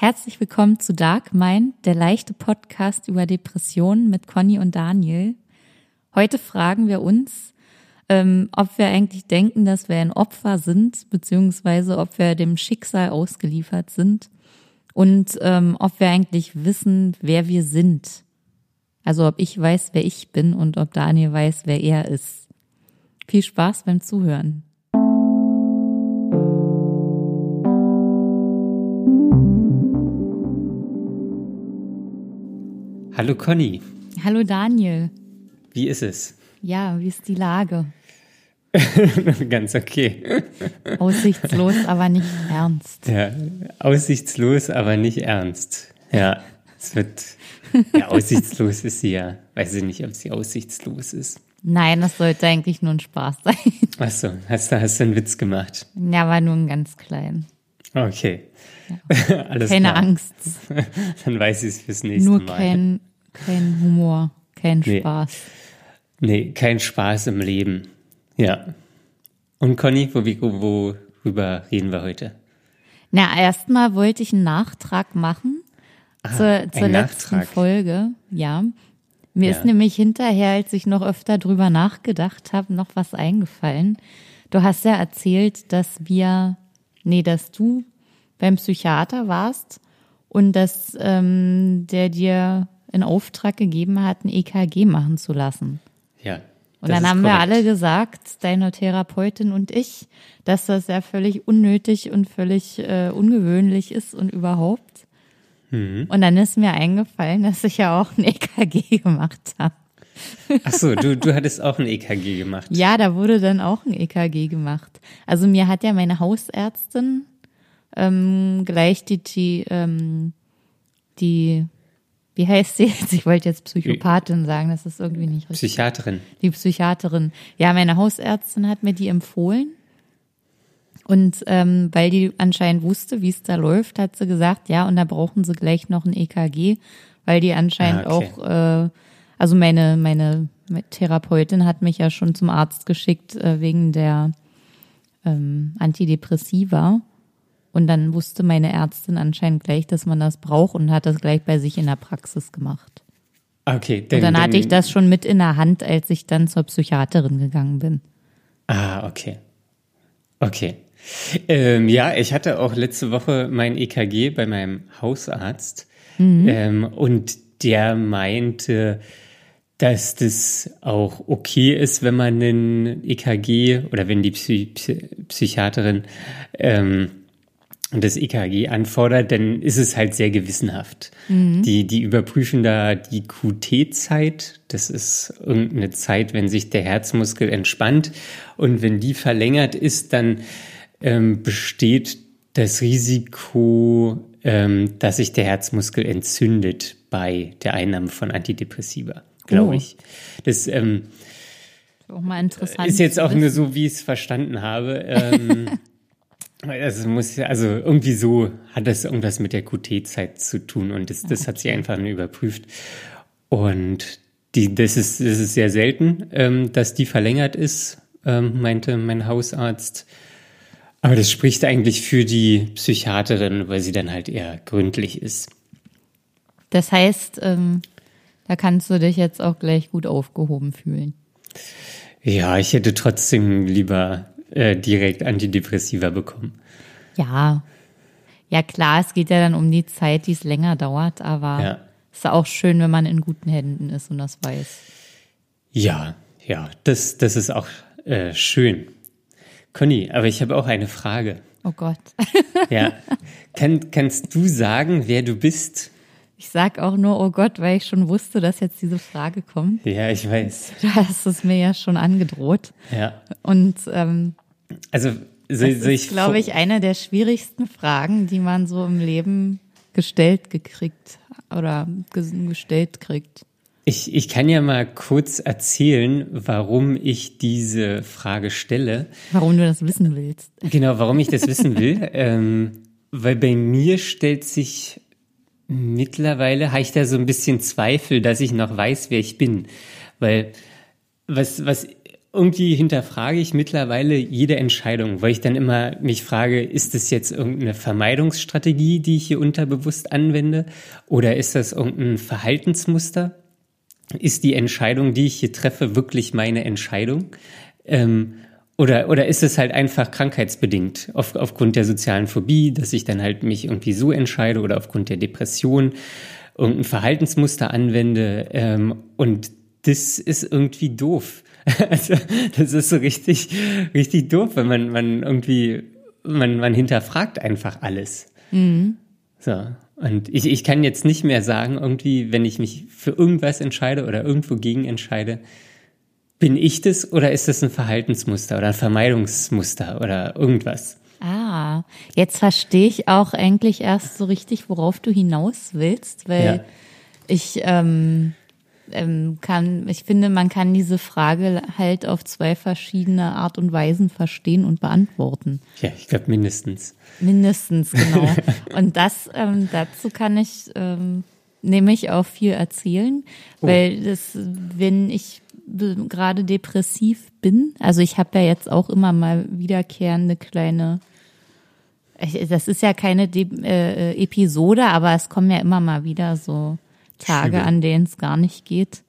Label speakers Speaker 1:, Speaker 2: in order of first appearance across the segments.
Speaker 1: Herzlich willkommen zu Dark Mind, der leichte Podcast über Depressionen mit Conny und Daniel. Heute fragen wir uns, ähm, ob wir eigentlich denken, dass wir ein Opfer sind, beziehungsweise ob wir dem Schicksal ausgeliefert sind und ähm, ob wir eigentlich wissen, wer wir sind. Also ob ich weiß, wer ich bin und ob Daniel weiß, wer er ist. Viel Spaß beim Zuhören.
Speaker 2: Hallo Conny.
Speaker 1: Hallo Daniel.
Speaker 2: Wie ist es?
Speaker 1: Ja, wie ist die Lage?
Speaker 2: Ganz okay.
Speaker 1: Aussichtslos, aber nicht ernst.
Speaker 2: Ja, aussichtslos, aber nicht ernst. Ja, es wird. Ja, aussichtslos ist sie ja. Weiß ich nicht, ob sie aussichtslos ist.
Speaker 1: Nein, das sollte eigentlich nur ein Spaß sein.
Speaker 2: Achso, hast du, hast du einen Witz gemacht?
Speaker 1: Ja, war nur ein ganz klein.
Speaker 2: Okay.
Speaker 1: Ja.
Speaker 2: Alles
Speaker 1: Keine
Speaker 2: klar.
Speaker 1: Angst.
Speaker 2: Dann weiß ich es fürs nächste
Speaker 1: Nur
Speaker 2: Mal.
Speaker 1: kein, kein Humor, kein
Speaker 2: Nee.
Speaker 1: Spaß.
Speaker 2: Nee, kein Spaß im Leben. Ja. Und Conny, wo, wo, worüber reden wir heute?
Speaker 1: Na, erstmal wollte ich einen Nachtrag machen zur, zur
Speaker 2: Ah, ein
Speaker 1: letzten
Speaker 2: Nachtrag.
Speaker 1: Folge. Ja. Mir
Speaker 2: Ja.
Speaker 1: ist nämlich hinterher, als ich noch öfter drüber nachgedacht habe, noch was eingefallen. Du hast ja erzählt, dass wir, nee, dass du beim Psychiater warst und dass ähm, der dir in Auftrag gegeben hat, ein EKG machen zu lassen.
Speaker 2: Ja.
Speaker 1: Und dann haben wir
Speaker 2: korrekt.
Speaker 1: alle gesagt, deine Therapeutin und ich, dass das ja völlig unnötig und völlig äh, ungewöhnlich ist und überhaupt.
Speaker 2: Mhm.
Speaker 1: Und dann ist mir eingefallen, dass ich ja auch ein EKG gemacht habe.
Speaker 2: Ach so, du, du hattest auch ein EKG gemacht.
Speaker 1: Ja, da wurde dann auch ein EKG gemacht. Also mir hat ja meine Hausärztin ähm, gleich die, die, ähm, die, wie heißt sie jetzt? Ich wollte jetzt Psychopathin sagen, das ist irgendwie nicht richtig.
Speaker 2: Psychiaterin.
Speaker 1: Die Psychiaterin. Ja, meine Hausärztin hat mir die empfohlen. Und ähm, weil die anscheinend wusste, wie es da läuft, hat sie gesagt, ja, und da brauchen sie gleich noch ein EKG, weil die anscheinend
Speaker 2: Ah, okay.
Speaker 1: auch, äh, also meine, meine Therapeutin hat mich ja schon zum Arzt geschickt äh, wegen der ähm, Antidepressiva. Und dann wusste meine Ärztin anscheinend gleich, dass man das braucht und hat das gleich bei sich in der Praxis gemacht.
Speaker 2: Okay,
Speaker 1: Und dann hatte ich das schon mit in der Hand, als ich dann zur Psychiaterin gegangen bin.
Speaker 2: Ah, okay. Okay. Ähm, ja, ich hatte auch letzte Woche mein EKG bei meinem Hausarzt ähm, und der meinte, dass das auch okay ist, wenn man ein EKG oder wenn die Psy Psy Psychiaterin ähm, das EKG anfordert, dann ist es halt sehr gewissenhaft. Die, die überprüfen da die QT-Zeit. Das ist irgendeine Zeit, wenn sich der Herzmuskel entspannt. Und wenn die verlängert ist, dann ähm, besteht das Risiko, ähm, dass sich der Herzmuskel entzündet bei der Einnahme von Antidepressiva, glaube
Speaker 1: Oh.
Speaker 2: ich. Das ähm,
Speaker 1: Auch mal interessant.
Speaker 2: ist jetzt auch nur so, wie ich es verstanden habe. Ähm, es muss ja, also irgendwie so hat das irgendwas mit der QT-Zeit zu tun und das, das hat sie einfach nur überprüft. Und die, das ist, das ist sehr selten, ähm, dass die verlängert ist, ähm, meinte mein Hausarzt. Aber das spricht eigentlich für die Psychiaterin, weil sie dann halt eher gründlich ist.
Speaker 1: Das heißt, ähm, da kannst du dich jetzt auch gleich gut aufgehoben fühlen.
Speaker 2: Ja, ich hätte trotzdem lieber äh, direkt Antidepressiva bekommen.
Speaker 1: Ja. Ja, klar, es geht ja dann um die Zeit, die es länger dauert, aber
Speaker 2: Ja.
Speaker 1: es ist auch schön, wenn man in guten Händen ist und das weiß.
Speaker 2: Ja, ja, das, das ist auch äh, schön. Conny, aber ich habe auch eine Frage.
Speaker 1: Oh Gott.
Speaker 2: Ja, Kann, kannst du sagen, wer du bist?
Speaker 1: Ich sag auch nur, oh Gott, weil ich schon wusste, dass jetzt diese Frage kommt.
Speaker 2: Ja, ich weiß.
Speaker 1: Du hast es mir ja schon angedroht.
Speaker 2: Ja,
Speaker 1: Und ähm,
Speaker 2: also soll,
Speaker 1: das
Speaker 2: soll
Speaker 1: ist, glaube ich, eine der schwierigsten Fragen, die man so im Leben gestellt gekriegt oder ges- gestellt kriegt.
Speaker 2: ich, ich kann ja mal kurz erzählen, warum ich diese Frage stelle.
Speaker 1: Warum du das wissen willst.
Speaker 2: Genau, warum ich das wissen will. ähm, weil bei mir stellt sich mittlerweile, habe ich da so ein bisschen Zweifel, dass ich noch weiß, wer ich bin. Weil was, was irgendwie hinterfrage ich mittlerweile jede Entscheidung, weil ich dann immer mich frage, ist das jetzt irgendeine Vermeidungsstrategie, die ich hier unterbewusst anwende? Oder ist das irgendein Verhaltensmuster? Ist die Entscheidung, die ich hier treffe, wirklich meine Entscheidung? Ähm, oder, oder ist es halt einfach krankheitsbedingt auf, aufgrund der sozialen Phobie, dass ich dann halt mich irgendwie so entscheide oder aufgrund der Depression irgendein Verhaltensmuster anwende ähm, und das ist irgendwie doof. Also, das ist so richtig, richtig doof, wenn man, man irgendwie, man, man hinterfragt einfach alles. Mhm. So. Und ich, ich kann jetzt nicht mehr sagen, irgendwie, wenn ich mich für irgendwas entscheide oder irgendwo gegen entscheide, bin ich das oder ist das ein Verhaltensmuster oder ein Vermeidungsmuster oder irgendwas?
Speaker 1: Ah, jetzt verstehe ich auch eigentlich erst so richtig, worauf du hinaus willst, weil ja. ich ähm, ähm, kann, ich finde, man kann diese Frage halt auf zwei verschiedene Art und Weisen verstehen und beantworten.
Speaker 2: Ja, ich glaube mindestens.
Speaker 1: Mindestens, genau. und das, ähm, dazu kann ich ähm, nämlich auch viel erzählen, oh. weil das, wenn ich gerade depressiv bin, also ich habe ja jetzt auch immer mal wiederkehrende kleine das ist ja keine De äh, Episode, aber es kommen ja immer mal wieder so Tage, Schlimme. an denen es gar nicht geht.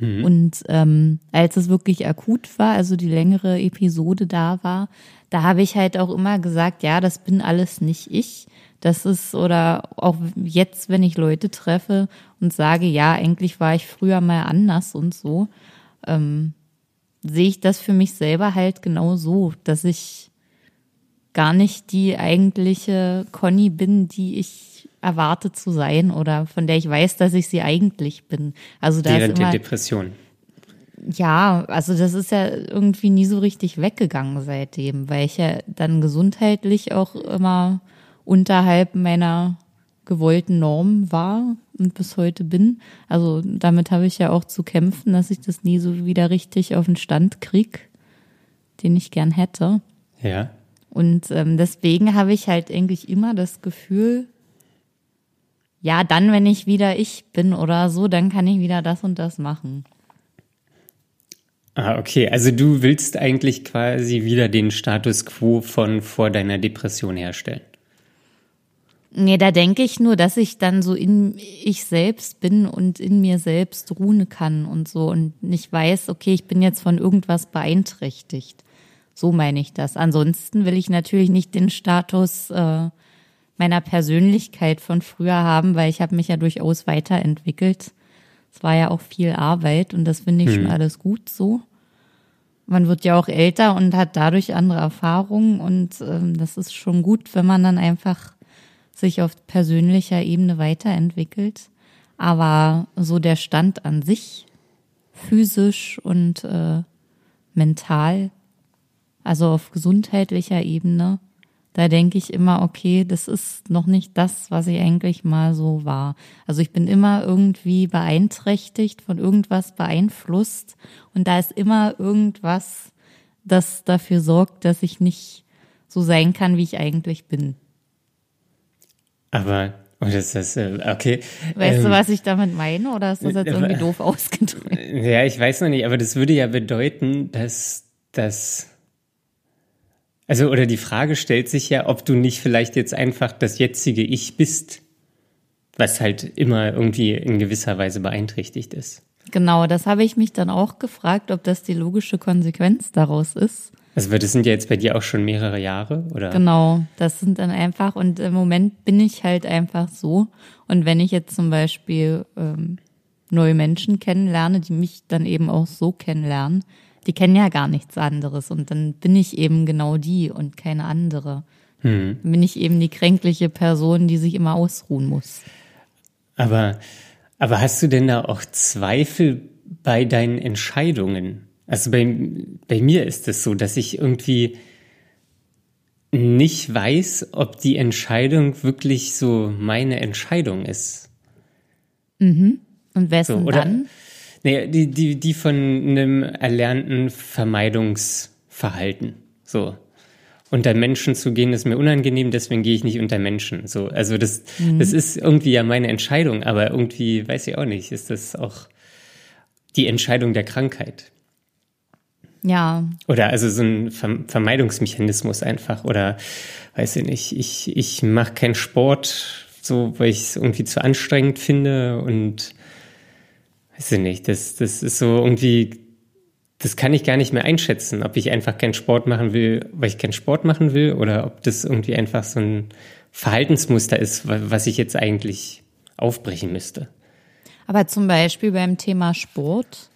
Speaker 1: Mhm. Und ähm, als es wirklich akut war, also die längere Episode da war, da habe ich halt auch immer gesagt, ja, das bin alles nicht ich. Das ist, oder auch jetzt, wenn ich Leute treffe und sage, ja, eigentlich war ich früher mal anders und so, ähm, sehe ich das für mich selber halt genau so, dass ich gar nicht die eigentliche Conny bin, die ich erwartet zu sein oder von der ich weiß, dass ich sie eigentlich bin. Also da
Speaker 2: Während der Depression.
Speaker 1: Ja, also das ist ja irgendwie nie so richtig weggegangen seitdem, weil ich ja dann gesundheitlich auch immer unterhalb meiner gewollten Norm war und bis heute bin. Also damit habe ich ja auch zu kämpfen, dass ich das nie so wieder richtig auf den Stand krieg, den ich gern hätte.
Speaker 2: Ja.
Speaker 1: Und ähm, deswegen habe ich halt eigentlich immer das Gefühl, ja, dann, wenn ich wieder ich bin oder so, dann kann ich wieder das und das machen.
Speaker 2: Ah, okay. Also du willst eigentlich quasi wieder den Status quo von vor deiner Depression herstellen.
Speaker 1: Nee, da denke ich nur, dass ich dann so in ich selbst bin und in mir selbst ruhen kann und so und nicht weiß, okay, ich bin jetzt von irgendwas beeinträchtigt. So meine ich das. Ansonsten will ich natürlich nicht den Status äh, meiner Persönlichkeit von früher haben, weil ich habe mich ja durchaus weiterentwickelt. Es war ja auch viel Arbeit und das finde ich hm. schon alles gut so. Man wird ja auch älter und hat dadurch andere Erfahrungen und ähm, das ist schon gut, wenn man dann einfach sich auf persönlicher Ebene weiterentwickelt. Aber so der Stand an sich, physisch und äh, mental, also auf gesundheitlicher Ebene, da denke ich immer, okay, das ist noch nicht das, was ich eigentlich mal so war. Also ich bin immer irgendwie beeinträchtigt, von irgendwas beeinflusst und da ist immer irgendwas, das dafür sorgt, dass ich nicht so sein kann, wie ich eigentlich bin.
Speaker 2: Aber Oh, das ist äh, okay.
Speaker 1: Weißt ähm, du, was ich damit meine, oder ist das jetzt irgendwie doof ausgedrückt?
Speaker 2: Ja, ich weiß noch nicht, aber das würde ja bedeuten, dass, dass also, oder die Frage stellt sich ja, ob du nicht vielleicht jetzt einfach das jetzige Ich bist, was halt immer irgendwie in gewisser Weise beeinträchtigt ist.
Speaker 1: Genau, das habe ich mich dann auch gefragt, ob das die logische Konsequenz daraus ist.
Speaker 2: Also, das sind ja jetzt bei dir auch schon mehrere Jahre, oder?
Speaker 1: Genau, das sind dann einfach, und im Moment bin ich halt einfach so. Und wenn ich jetzt zum Beispiel ähm, neue Menschen kennenlerne, die mich dann eben auch so kennenlernen, die kennen ja gar nichts anderes und dann bin ich eben genau die und keine andere. Hm. Dann bin ich eben die kränkliche Person, die sich immer ausruhen muss.
Speaker 2: Aber, aber hast du denn da auch Zweifel bei deinen Entscheidungen? Also bei, bei mir ist es so, dass ich irgendwie nicht weiß, ob die Entscheidung wirklich so meine Entscheidung ist.
Speaker 1: Mhm. Und wessen so, oder, dann?
Speaker 2: Nee, die, die, die von einem erlernten Vermeidungsverhalten. So. Unter Menschen zu gehen ist mir unangenehm, deswegen gehe ich nicht unter Menschen. So, also das, mhm. das ist irgendwie ja meine Entscheidung, aber irgendwie weiß ich auch nicht, ist das auch die Entscheidung der Krankheit.
Speaker 1: Ja.
Speaker 2: Oder also so ein Vermeidungsmechanismus einfach. Oder weiß ich nicht, ich, ich mache keinen Sport, so weil ich es irgendwie zu anstrengend finde und weiß ich nicht, das, das ist so irgendwie, das kann ich gar nicht mehr einschätzen, ob ich einfach keinen Sport machen will, weil ich keinen Sport machen will, oder ob das irgendwie einfach so ein Verhaltensmuster ist, was ich jetzt eigentlich aufbrechen müsste.
Speaker 1: Aber zum Beispiel beim Thema Sport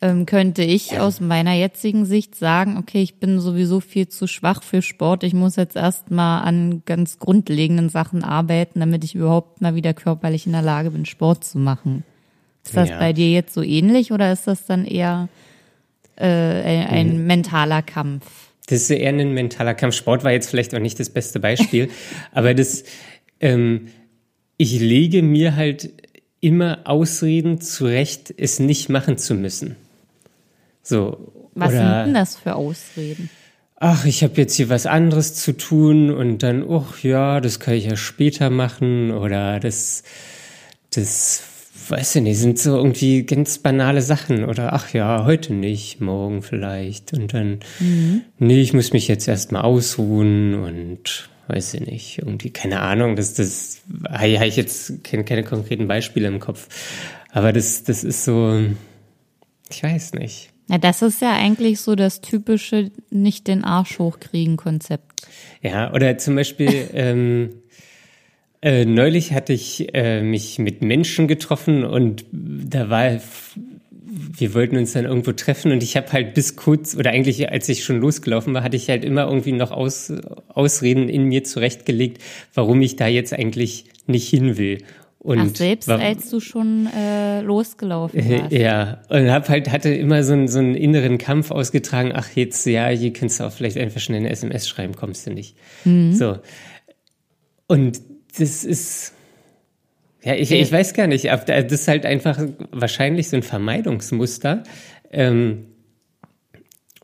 Speaker 1: ähm, könnte ich ja. aus meiner jetzigen Sicht sagen, okay, ich bin sowieso viel zu schwach für Sport. Ich muss jetzt erstmal an ganz grundlegenden Sachen arbeiten, damit ich überhaupt mal wieder körperlich in der Lage bin, Sport zu machen. Ist das ja. bei dir jetzt so ähnlich oder ist das dann eher äh, ein, hm. mentaler Kampf?
Speaker 2: Das ist eher ein mentaler Kampf. Sport war jetzt vielleicht auch nicht das beste Beispiel, aber das, ähm, ich lege mir halt immer Ausreden zurecht, es nicht machen zu müssen. So.
Speaker 1: Was oder, sind denn das für Ausreden?
Speaker 2: Ach, ich habe jetzt hier was anderes zu tun und dann, ach ja, das kann ich ja später machen oder das, das, weiß ich nicht, sind so irgendwie ganz banale Sachen oder ach ja, heute nicht, morgen vielleicht und dann, mhm. nee, ich muss mich jetzt erstmal ausruhen und weiß ich nicht, irgendwie, keine Ahnung, das, das, habe ich jetzt keine, keine konkreten Beispiele im Kopf, aber das, das ist so, ich weiß nicht.
Speaker 1: Ja, das ist ja eigentlich so das typische nicht den Arsch hochkriegen Konzept.
Speaker 2: Ja, oder zum Beispiel ähm, äh, neulich hatte ich äh, mich mit Menschen getroffen und da war wir wollten uns dann irgendwo treffen und ich habe halt bis kurz oder eigentlich als ich schon losgelaufen war, hatte ich halt immer irgendwie noch Aus, Ausreden in mir zurechtgelegt, warum ich da jetzt eigentlich nicht hin will. Und
Speaker 1: Ach, selbst war, als du schon äh, losgelaufen
Speaker 2: äh, warst. Ja, und hab halt, hatte immer so einen, so einen inneren Kampf ausgetragen, ach jetzt, ja, hier kannst du auch vielleicht einfach schnell eine SMS schreiben, kommst du nicht. Mhm. So. Und das ist, ja, ich, ich weiß gar nicht, das ist halt einfach wahrscheinlich so ein Vermeidungsmuster, ähm,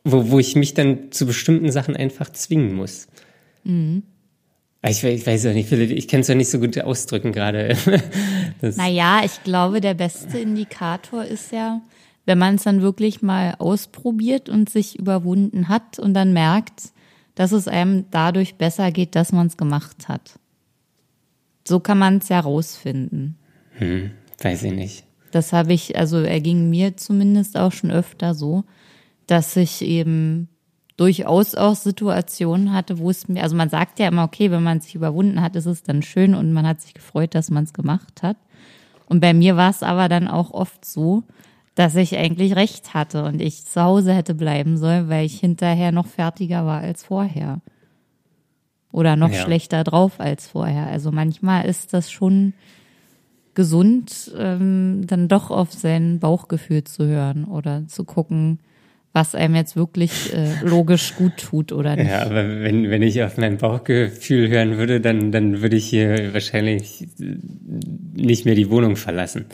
Speaker 2: wo, wo ich mich dann zu bestimmten Sachen einfach zwingen muss. Mhm. Ich, ich weiß ja nicht, ich kann es ja nicht so gut ausdrücken gerade.
Speaker 1: naja, ich glaube, der beste Indikator ist ja, wenn man es dann wirklich mal ausprobiert und sich überwunden hat und dann merkt, dass es einem dadurch besser geht, dass man es gemacht hat. So kann man es ja rausfinden.
Speaker 2: Hm, weiß ich nicht.
Speaker 1: Das habe ich, also er ging mir zumindest auch schon öfter so, dass ich eben durchaus auch Situationen hatte, wo es mir, also man sagt ja immer, okay, wenn man sich überwunden hat, ist es dann schön und man hat sich gefreut, dass man es gemacht hat. Und bei mir war es aber dann auch oft so, dass ich eigentlich recht hatte und ich zu Hause hätte bleiben sollen, weil ich hinterher noch fertiger war als vorher. Oder noch ja. schlechter drauf als vorher. Also manchmal ist das schon gesund, ähm, dann doch auf sein Bauchgefühl zu hören oder zu gucken, was einem jetzt wirklich äh, logisch gut tut oder nicht.
Speaker 2: Ja, aber wenn, wenn ich auf mein Bauchgefühl hören würde, dann, dann würde ich hier wahrscheinlich nicht mehr die Wohnung verlassen.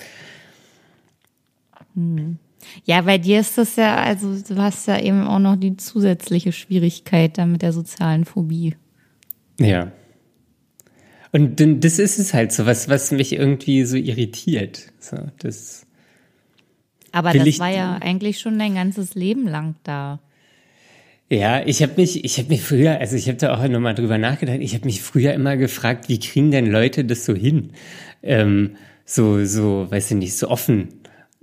Speaker 1: Hm. Ja, bei dir ist das ja, also du hast ja eben auch noch die zusätzliche Schwierigkeit da mit der sozialen Phobie.
Speaker 2: Ja. Und das ist es halt so, was, was mich irgendwie so irritiert. So, das
Speaker 1: aber das war ja eigentlich schon dein ganzes Leben lang da.
Speaker 2: Ja, ich habe mich, ich habe mich früher, also ich habe da auch nochmal drüber nachgedacht. Ich habe mich früher immer gefragt, wie kriegen denn Leute das so hin, ähm, so, so, weiß ich nicht, so offen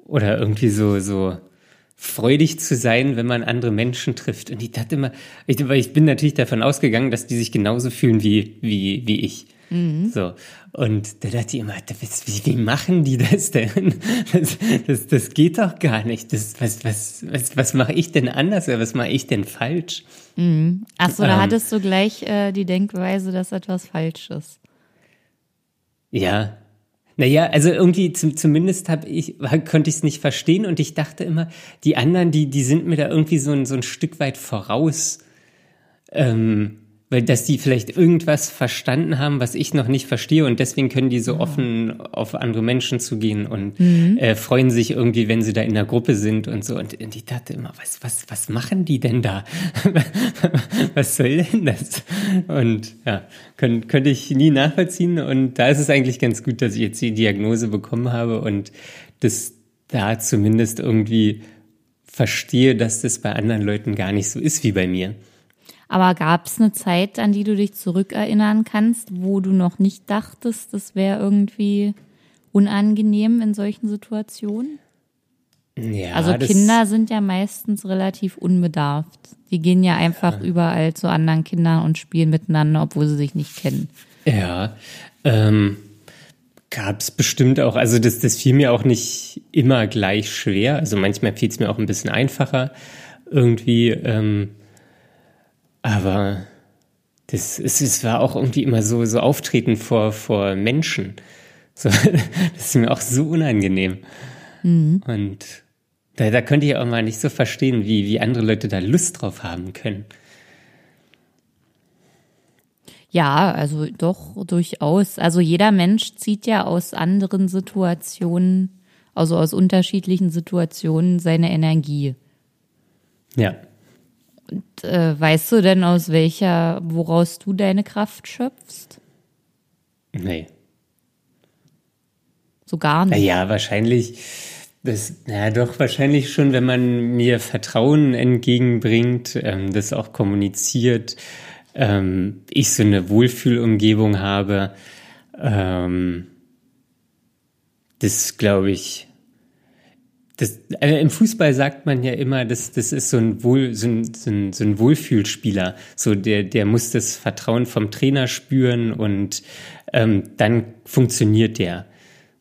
Speaker 2: oder irgendwie so, so freudig zu sein, wenn man andere Menschen trifft. Und ich dachte immer, ich, ich bin natürlich davon ausgegangen, dass die sich genauso fühlen wie wie wie ich. Mhm. So. Und da dachte ich immer, wie, wie machen die das denn? Das, das, das geht doch gar nicht. Das, was, was, was, was mache ich denn anders oder was mache ich denn falsch?
Speaker 1: Mhm. Achso, da ähm, hattest du gleich äh, die Denkweise, dass etwas falsch ist.
Speaker 2: Ja. Naja, also irgendwie zum, zumindest hab ich, konnte ich es nicht verstehen und ich dachte immer, die anderen, die, die sind mir da irgendwie so ein, so ein Stück weit voraus. Ähm, weil dass die vielleicht irgendwas verstanden haben, was ich noch nicht verstehe und deswegen können die so ja. offen auf andere Menschen zugehen und mhm. äh, freuen sich irgendwie, wenn sie da in der Gruppe sind und so. Und, und ich dachte immer, was, was, was machen die denn da? was soll denn das? Und ja, können, könnte ich nie nachvollziehen. Und da ist es eigentlich ganz gut, dass ich jetzt die Diagnose bekommen habe und das da zumindest irgendwie verstehe, dass das bei anderen Leuten gar nicht so ist wie bei mir.
Speaker 1: Aber gab es eine Zeit, an die du dich zurückerinnern kannst, wo du noch nicht dachtest, das wäre irgendwie unangenehm in solchen Situationen?
Speaker 2: Ja,
Speaker 1: Also Kinder sind ja meistens relativ unbedarft. Die gehen ja einfach überall zu anderen Kindern und spielen miteinander, obwohl sie sich nicht kennen.
Speaker 2: Ja, ähm, gab es bestimmt auch, also das, das fiel mir auch nicht immer gleich schwer. Also manchmal fiel es mir auch ein bisschen einfacher irgendwie. Ähm, aber das, es, es war auch irgendwie immer so, so Auftreten vor, vor Menschen. So, das ist mir auch so unangenehm. Und da, da könnte ich auch mal nicht so verstehen, wie, wie andere Leute da Lust drauf haben können.
Speaker 1: Ja, also doch durchaus. Also jeder Mensch zieht ja aus anderen Situationen, also aus unterschiedlichen Situationen seine Energie.
Speaker 2: Ja.
Speaker 1: Und, äh, weißt du denn aus welcher, woraus du deine Kraft schöpfst?
Speaker 2: Nee.
Speaker 1: So gar nicht.
Speaker 2: Ja, wahrscheinlich, das, na doch, wahrscheinlich schon, wenn man mir Vertrauen entgegenbringt, ähm, das auch kommuniziert, ähm, ich so eine Wohlfühlumgebung habe, ähm, das glaube ich, das, also im Fußball sagt man ja immer, das, das ist so ein, Wohl, so, ein, so, ein, so ein Wohlfühlspieler. So der, der muss das Vertrauen vom Trainer spüren und ähm, dann funktioniert der.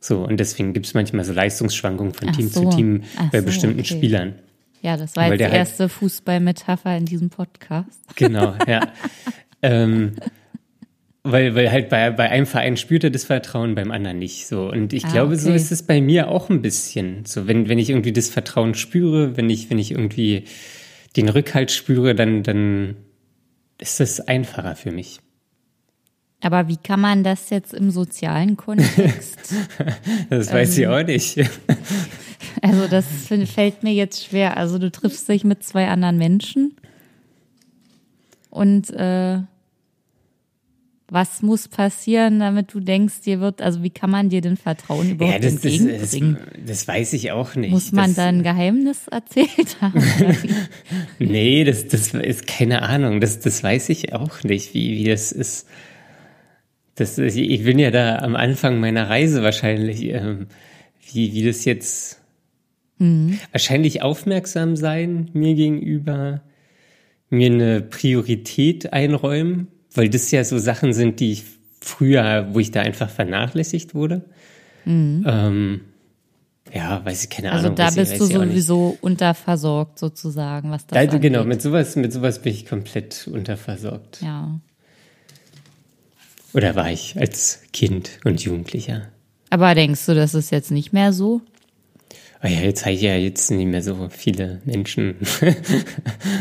Speaker 2: So, und deswegen gibt es manchmal so Leistungsschwankungen von
Speaker 1: Ach
Speaker 2: Team
Speaker 1: so.
Speaker 2: zu Team
Speaker 1: Ach
Speaker 2: bei
Speaker 1: so,
Speaker 2: bestimmten
Speaker 1: okay.
Speaker 2: Spielern.
Speaker 1: Ja, das war
Speaker 2: Weil
Speaker 1: jetzt die
Speaker 2: der halt-
Speaker 1: erste Fußballmetapher in diesem Podcast.
Speaker 2: Genau, ja. ähm, weil, weil halt bei, bei einem Verein spürt er das Vertrauen, beim anderen nicht. So. Und ich
Speaker 1: Ah,
Speaker 2: glaube, so
Speaker 1: okay.
Speaker 2: ist es bei mir auch ein bisschen. So, wenn, wenn ich irgendwie das Vertrauen spüre, wenn ich, wenn ich irgendwie den Rückhalt spüre, dann, dann ist das einfacher für mich.
Speaker 1: Aber wie kann man das jetzt im sozialen Kontext?
Speaker 2: Das weiß
Speaker 1: Ähm.
Speaker 2: ich auch nicht.
Speaker 1: also das fällt mir jetzt schwer. Also du triffst dich mit zwei anderen Menschen und äh, was muss passieren, damit du denkst, dir wird, also wie kann man dir denn Vertrauen
Speaker 2: Ja,
Speaker 1: überhaupt
Speaker 2: das, das, das,
Speaker 1: entgegenbringen?
Speaker 2: das weiß ich auch nicht.
Speaker 1: muss man
Speaker 2: das,
Speaker 1: da ein Geheimnis erzählt haben?
Speaker 2: Nee, das, das ist keine Ahnung. Das, das weiß ich auch nicht, wie, wie das ist. Das, ich bin ja da am Anfang meiner Reise wahrscheinlich, ähm, wie, wie das jetzt wahrscheinlich aufmerksam sein mir gegenüber, mir eine Priorität einräumen, weil das ja so Sachen sind, die ich früher, wo ich da einfach vernachlässigt wurde. Ähm, ja, weiß ich keine
Speaker 1: Also
Speaker 2: Ahnung.
Speaker 1: da
Speaker 2: weiß ich-
Speaker 1: bist du
Speaker 2: ich nicht.
Speaker 1: sowieso unterversorgt sozusagen, was das
Speaker 2: Da,
Speaker 1: angeht.
Speaker 2: genau, mit sowas, mit sowas bin ich komplett unterversorgt.
Speaker 1: Ja.
Speaker 2: Oder war ich als Kind und Jugendlicher?
Speaker 1: Aber denkst du, das ist jetzt nicht mehr so?
Speaker 2: Oh ja, jetzt habe ich ja jetzt nicht mehr so viele Menschen.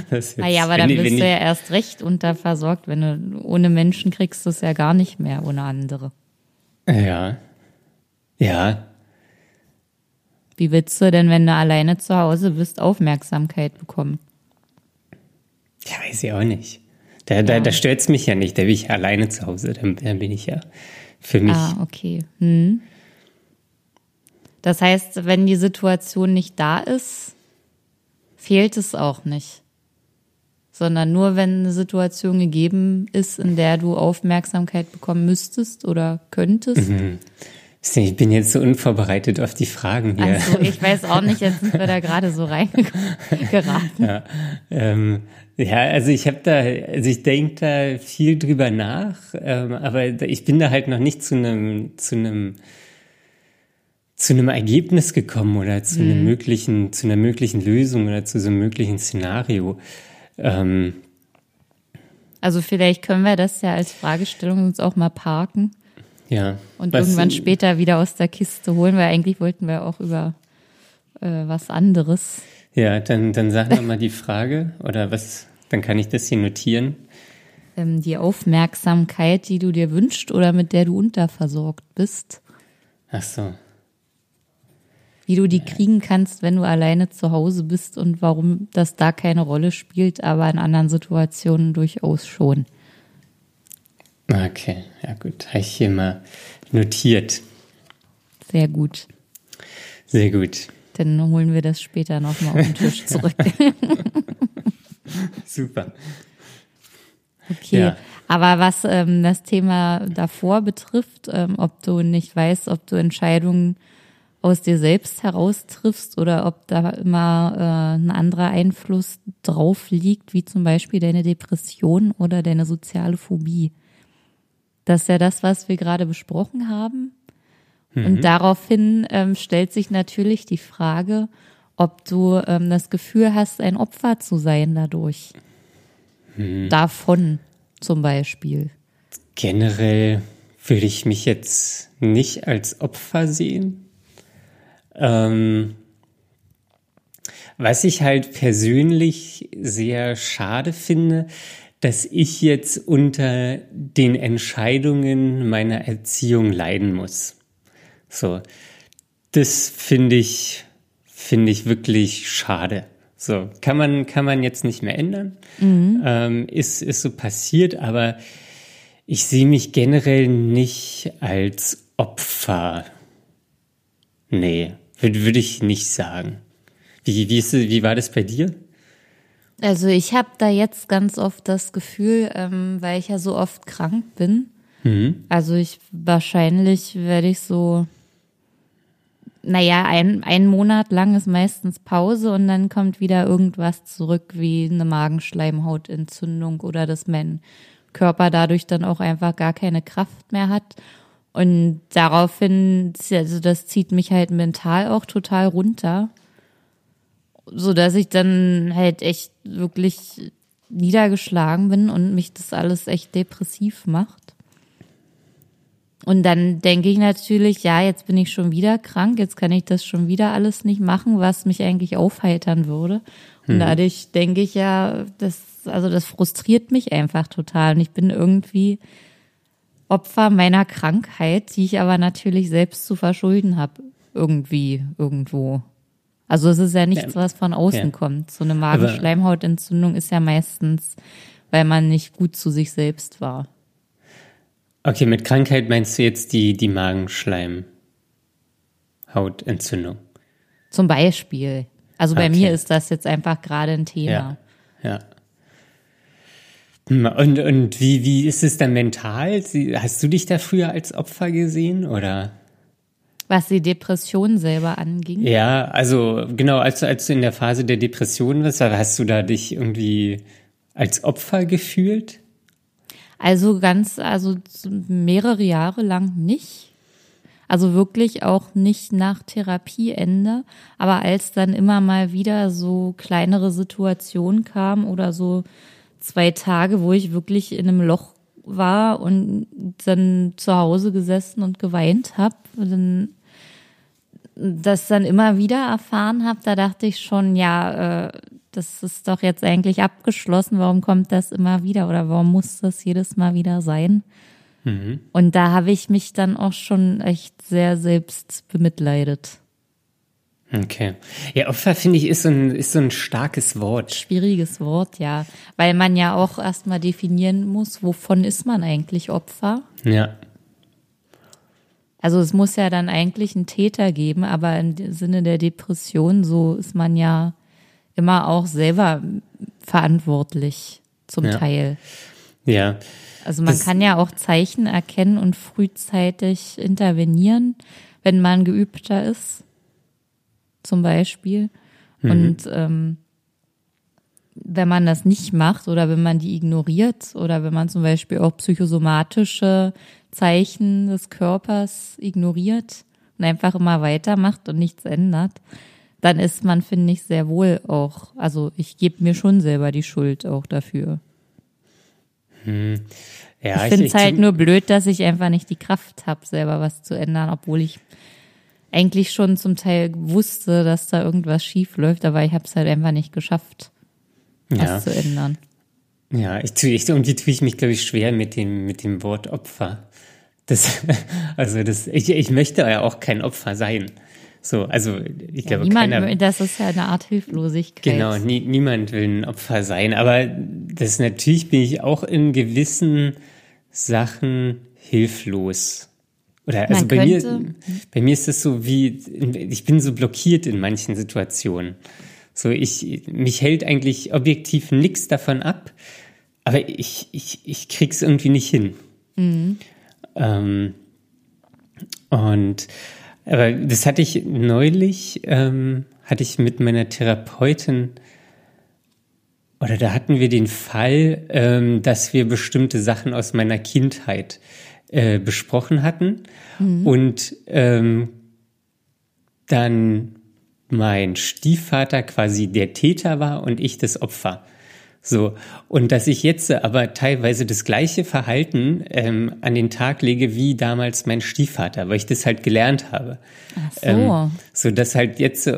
Speaker 2: Das jetzt,
Speaker 1: Ah ja, aber dann bist du ja erst recht unterversorgt. Wenn du ohne Menschen kriegst du es ja gar nicht mehr ohne andere.
Speaker 2: Ja. Ja.
Speaker 1: Wie willst du denn, wenn du alleine zu Hause bist, Aufmerksamkeit bekommen?
Speaker 2: Ja, weiß ich auch nicht. Da, da, da stört es mich ja nicht. Da bin ich ja alleine zu Hause. Dann, dann bin ich ja für mich.
Speaker 1: Ah, okay. Hm. Das heißt, wenn die Situation nicht da ist, fehlt es auch nicht. Sondern nur, wenn eine Situation gegeben ist, in der du Aufmerksamkeit bekommen müsstest oder könntest.
Speaker 2: Ich bin jetzt so unvorbereitet auf die Fragen hier.
Speaker 1: Also ich weiß auch nicht, jetzt sind wir da gerade so reingeraten.
Speaker 2: Ja, ähm, ja, also ich habe da, also ich denke da viel drüber nach, ähm, aber ich bin da halt noch nicht zu einem, zu einem, zu einem Ergebnis gekommen oder zu einem möglichen, zu einer möglichen Lösung oder zu so einem möglichen Szenario. Ähm,
Speaker 1: Also vielleicht können wir das ja als Fragestellung uns auch mal parken
Speaker 2: ja.
Speaker 1: und irgendwann später wieder aus der Kiste holen, weil eigentlich wollten wir auch über äh, was anderes.
Speaker 2: Ja, dann, dann sag noch mal die Frage oder was, dann kann ich das hier notieren.
Speaker 1: Ähm, die Aufmerksamkeit, die du dir wünschst oder mit der du unterversorgt bist,
Speaker 2: Ach so.
Speaker 1: Wie du die kriegen kannst, wenn du alleine zu Hause bist und warum das da keine Rolle spielt, aber in anderen Situationen durchaus schon.
Speaker 2: Okay, ja gut, habe ich hier mal notiert.
Speaker 1: Sehr gut.
Speaker 2: Sehr gut.
Speaker 1: Dann holen wir das später nochmal auf den Tisch zurück.
Speaker 2: Super.
Speaker 1: Okay, ja. aber was ähm, das Thema davor betrifft, ähm, ob du nicht weißt, ob du Entscheidungen aus dir selbst heraus triffst oder ob da immer äh, ein anderer Einfluss drauf liegt, wie zum Beispiel deine Depression oder deine soziale Phobie. Das ist ja das, was wir gerade besprochen haben. Mhm. Und daraufhin ähm, stellt sich natürlich die Frage, ob du ähm, das Gefühl hast, ein Opfer zu sein dadurch. Mhm. Davon zum Beispiel.
Speaker 2: Generell würde ich mich jetzt nicht als Opfer sehen. Ähm, was ich halt persönlich sehr schade finde, dass ich jetzt unter den Entscheidungen meiner Erziehung leiden muss. So, das finde ich, finde ich wirklich schade. So, kann man, kann man jetzt nicht mehr ändern. Mhm. Ähm, ist, ist so passiert, aber ich sehe mich generell nicht als Opfer. Nee. Würde, würde ich nicht sagen. Wie, wie, ist, wie war das bei dir?
Speaker 1: Also ich habe da jetzt ganz oft das Gefühl, ähm, weil ich ja so oft krank bin. Mhm. Also ich wahrscheinlich werde ich so, naja, ein, ein Monat lang ist meistens Pause und dann kommt wieder irgendwas zurück wie eine Magenschleimhautentzündung oder dass mein Körper dadurch dann auch einfach gar keine Kraft mehr hat. Und daraufhin, also das zieht mich halt mental auch total runter. So dass ich dann halt echt wirklich niedergeschlagen bin und mich das alles echt depressiv macht. Und dann denke ich natürlich, ja, jetzt bin ich schon wieder krank, jetzt kann ich das schon wieder alles nicht machen, was mich eigentlich aufheitern würde. Und mhm. dadurch denke ich ja, das, also das frustriert mich einfach total. Und ich bin irgendwie Opfer meiner Krankheit, die ich aber natürlich selbst zu verschulden habe. Irgendwie, irgendwo. Also es ist ja nichts, was von außen ja. kommt. So eine Magenschleimhautentzündung ist ja meistens, weil man nicht gut zu sich selbst war.
Speaker 2: Okay, mit Krankheit meinst du jetzt die, die Magenschleimhautentzündung?
Speaker 1: Zum Beispiel. Also bei okay. mir ist das jetzt einfach gerade ein Thema.
Speaker 2: Ja, ja. Und, und wie, wie ist es dann mental? Hast du dich da früher als Opfer gesehen oder?
Speaker 1: Was die Depression selber anging?
Speaker 2: Ja, also genau, als, als du in der Phase der Depression warst, hast du da dich irgendwie als Opfer gefühlt?
Speaker 1: Also ganz, also mehrere Jahre lang nicht. Also wirklich auch nicht nach Therapieende. Aber als dann immer mal wieder so kleinere Situationen kamen oder so zwei Tage, wo ich wirklich in einem Loch war und dann zu Hause gesessen und geweint habe. Dann das dann immer wieder erfahren habe, da dachte ich schon, ja, äh, das ist doch jetzt eigentlich abgeschlossen. Warum kommt das immer wieder oder warum muss das jedes Mal wieder sein? Mhm. Und da habe ich mich dann auch schon echt sehr selbst bemitleidet.
Speaker 2: Okay. Ja, Opfer finde ich ist so, ein, ist so ein starkes Wort.
Speaker 1: Schwieriges Wort, ja. Weil man ja auch erstmal definieren muss, wovon ist man eigentlich Opfer?
Speaker 2: Ja.
Speaker 1: Also es muss ja dann eigentlich einen Täter geben, aber im Sinne der Depression, so ist man ja immer auch selber verantwortlich zum
Speaker 2: ja.
Speaker 1: Teil.
Speaker 2: Ja.
Speaker 1: Also man das kann ja auch Zeichen erkennen und frühzeitig intervenieren, wenn man geübter ist zum Beispiel. Mhm. Und ähm, wenn man das nicht macht oder wenn man die ignoriert oder wenn man zum Beispiel auch psychosomatische Zeichen des Körpers ignoriert und einfach immer weitermacht und nichts ändert, dann ist man, finde ich, sehr wohl auch, also ich gebe mir schon selber die Schuld auch dafür. Hm. Ja, ich finde es halt nur blöd, dass ich einfach nicht die Kraft habe, selber was zu ändern, obwohl ich eigentlich schon zum Teil wusste, dass da irgendwas schief läuft, aber ich habe es halt einfach nicht geschafft, ja. zu ändern.
Speaker 2: Ja, ich tue, ich, irgendwie tue ich mich, glaube ich, schwer mit dem, mit dem Wort Opfer. Das, also das, ich, ich möchte ja auch kein Opfer sein. So, also ich ja, glaube,
Speaker 1: niemand, keiner, das ist ja eine Art Hilflosigkeit.
Speaker 2: Genau, nie, niemand will ein Opfer sein. Aber das natürlich bin ich auch in gewissen Sachen hilflos. Oder also bei mir, bei mir ist es so wie, ich bin so blockiert in manchen Situationen. So, ich, mich hält eigentlich objektiv nichts davon ab, aber ich, ich, ich krieg's irgendwie nicht hin. Mhm. Ähm, und aber das hatte ich neulich, ähm, hatte ich mit meiner Therapeutin, oder da hatten wir den Fall, ähm, dass wir bestimmte Sachen aus meiner Kindheit äh, besprochen hatten mhm. und ähm, dann mein Stiefvater quasi der Täter war und ich das Opfer. So, und dass ich jetzt aber teilweise das gleiche Verhalten ähm, an den Tag lege wie damals mein Stiefvater, weil ich das halt gelernt habe.
Speaker 1: Ach so. Ähm,
Speaker 2: so dass halt jetzt,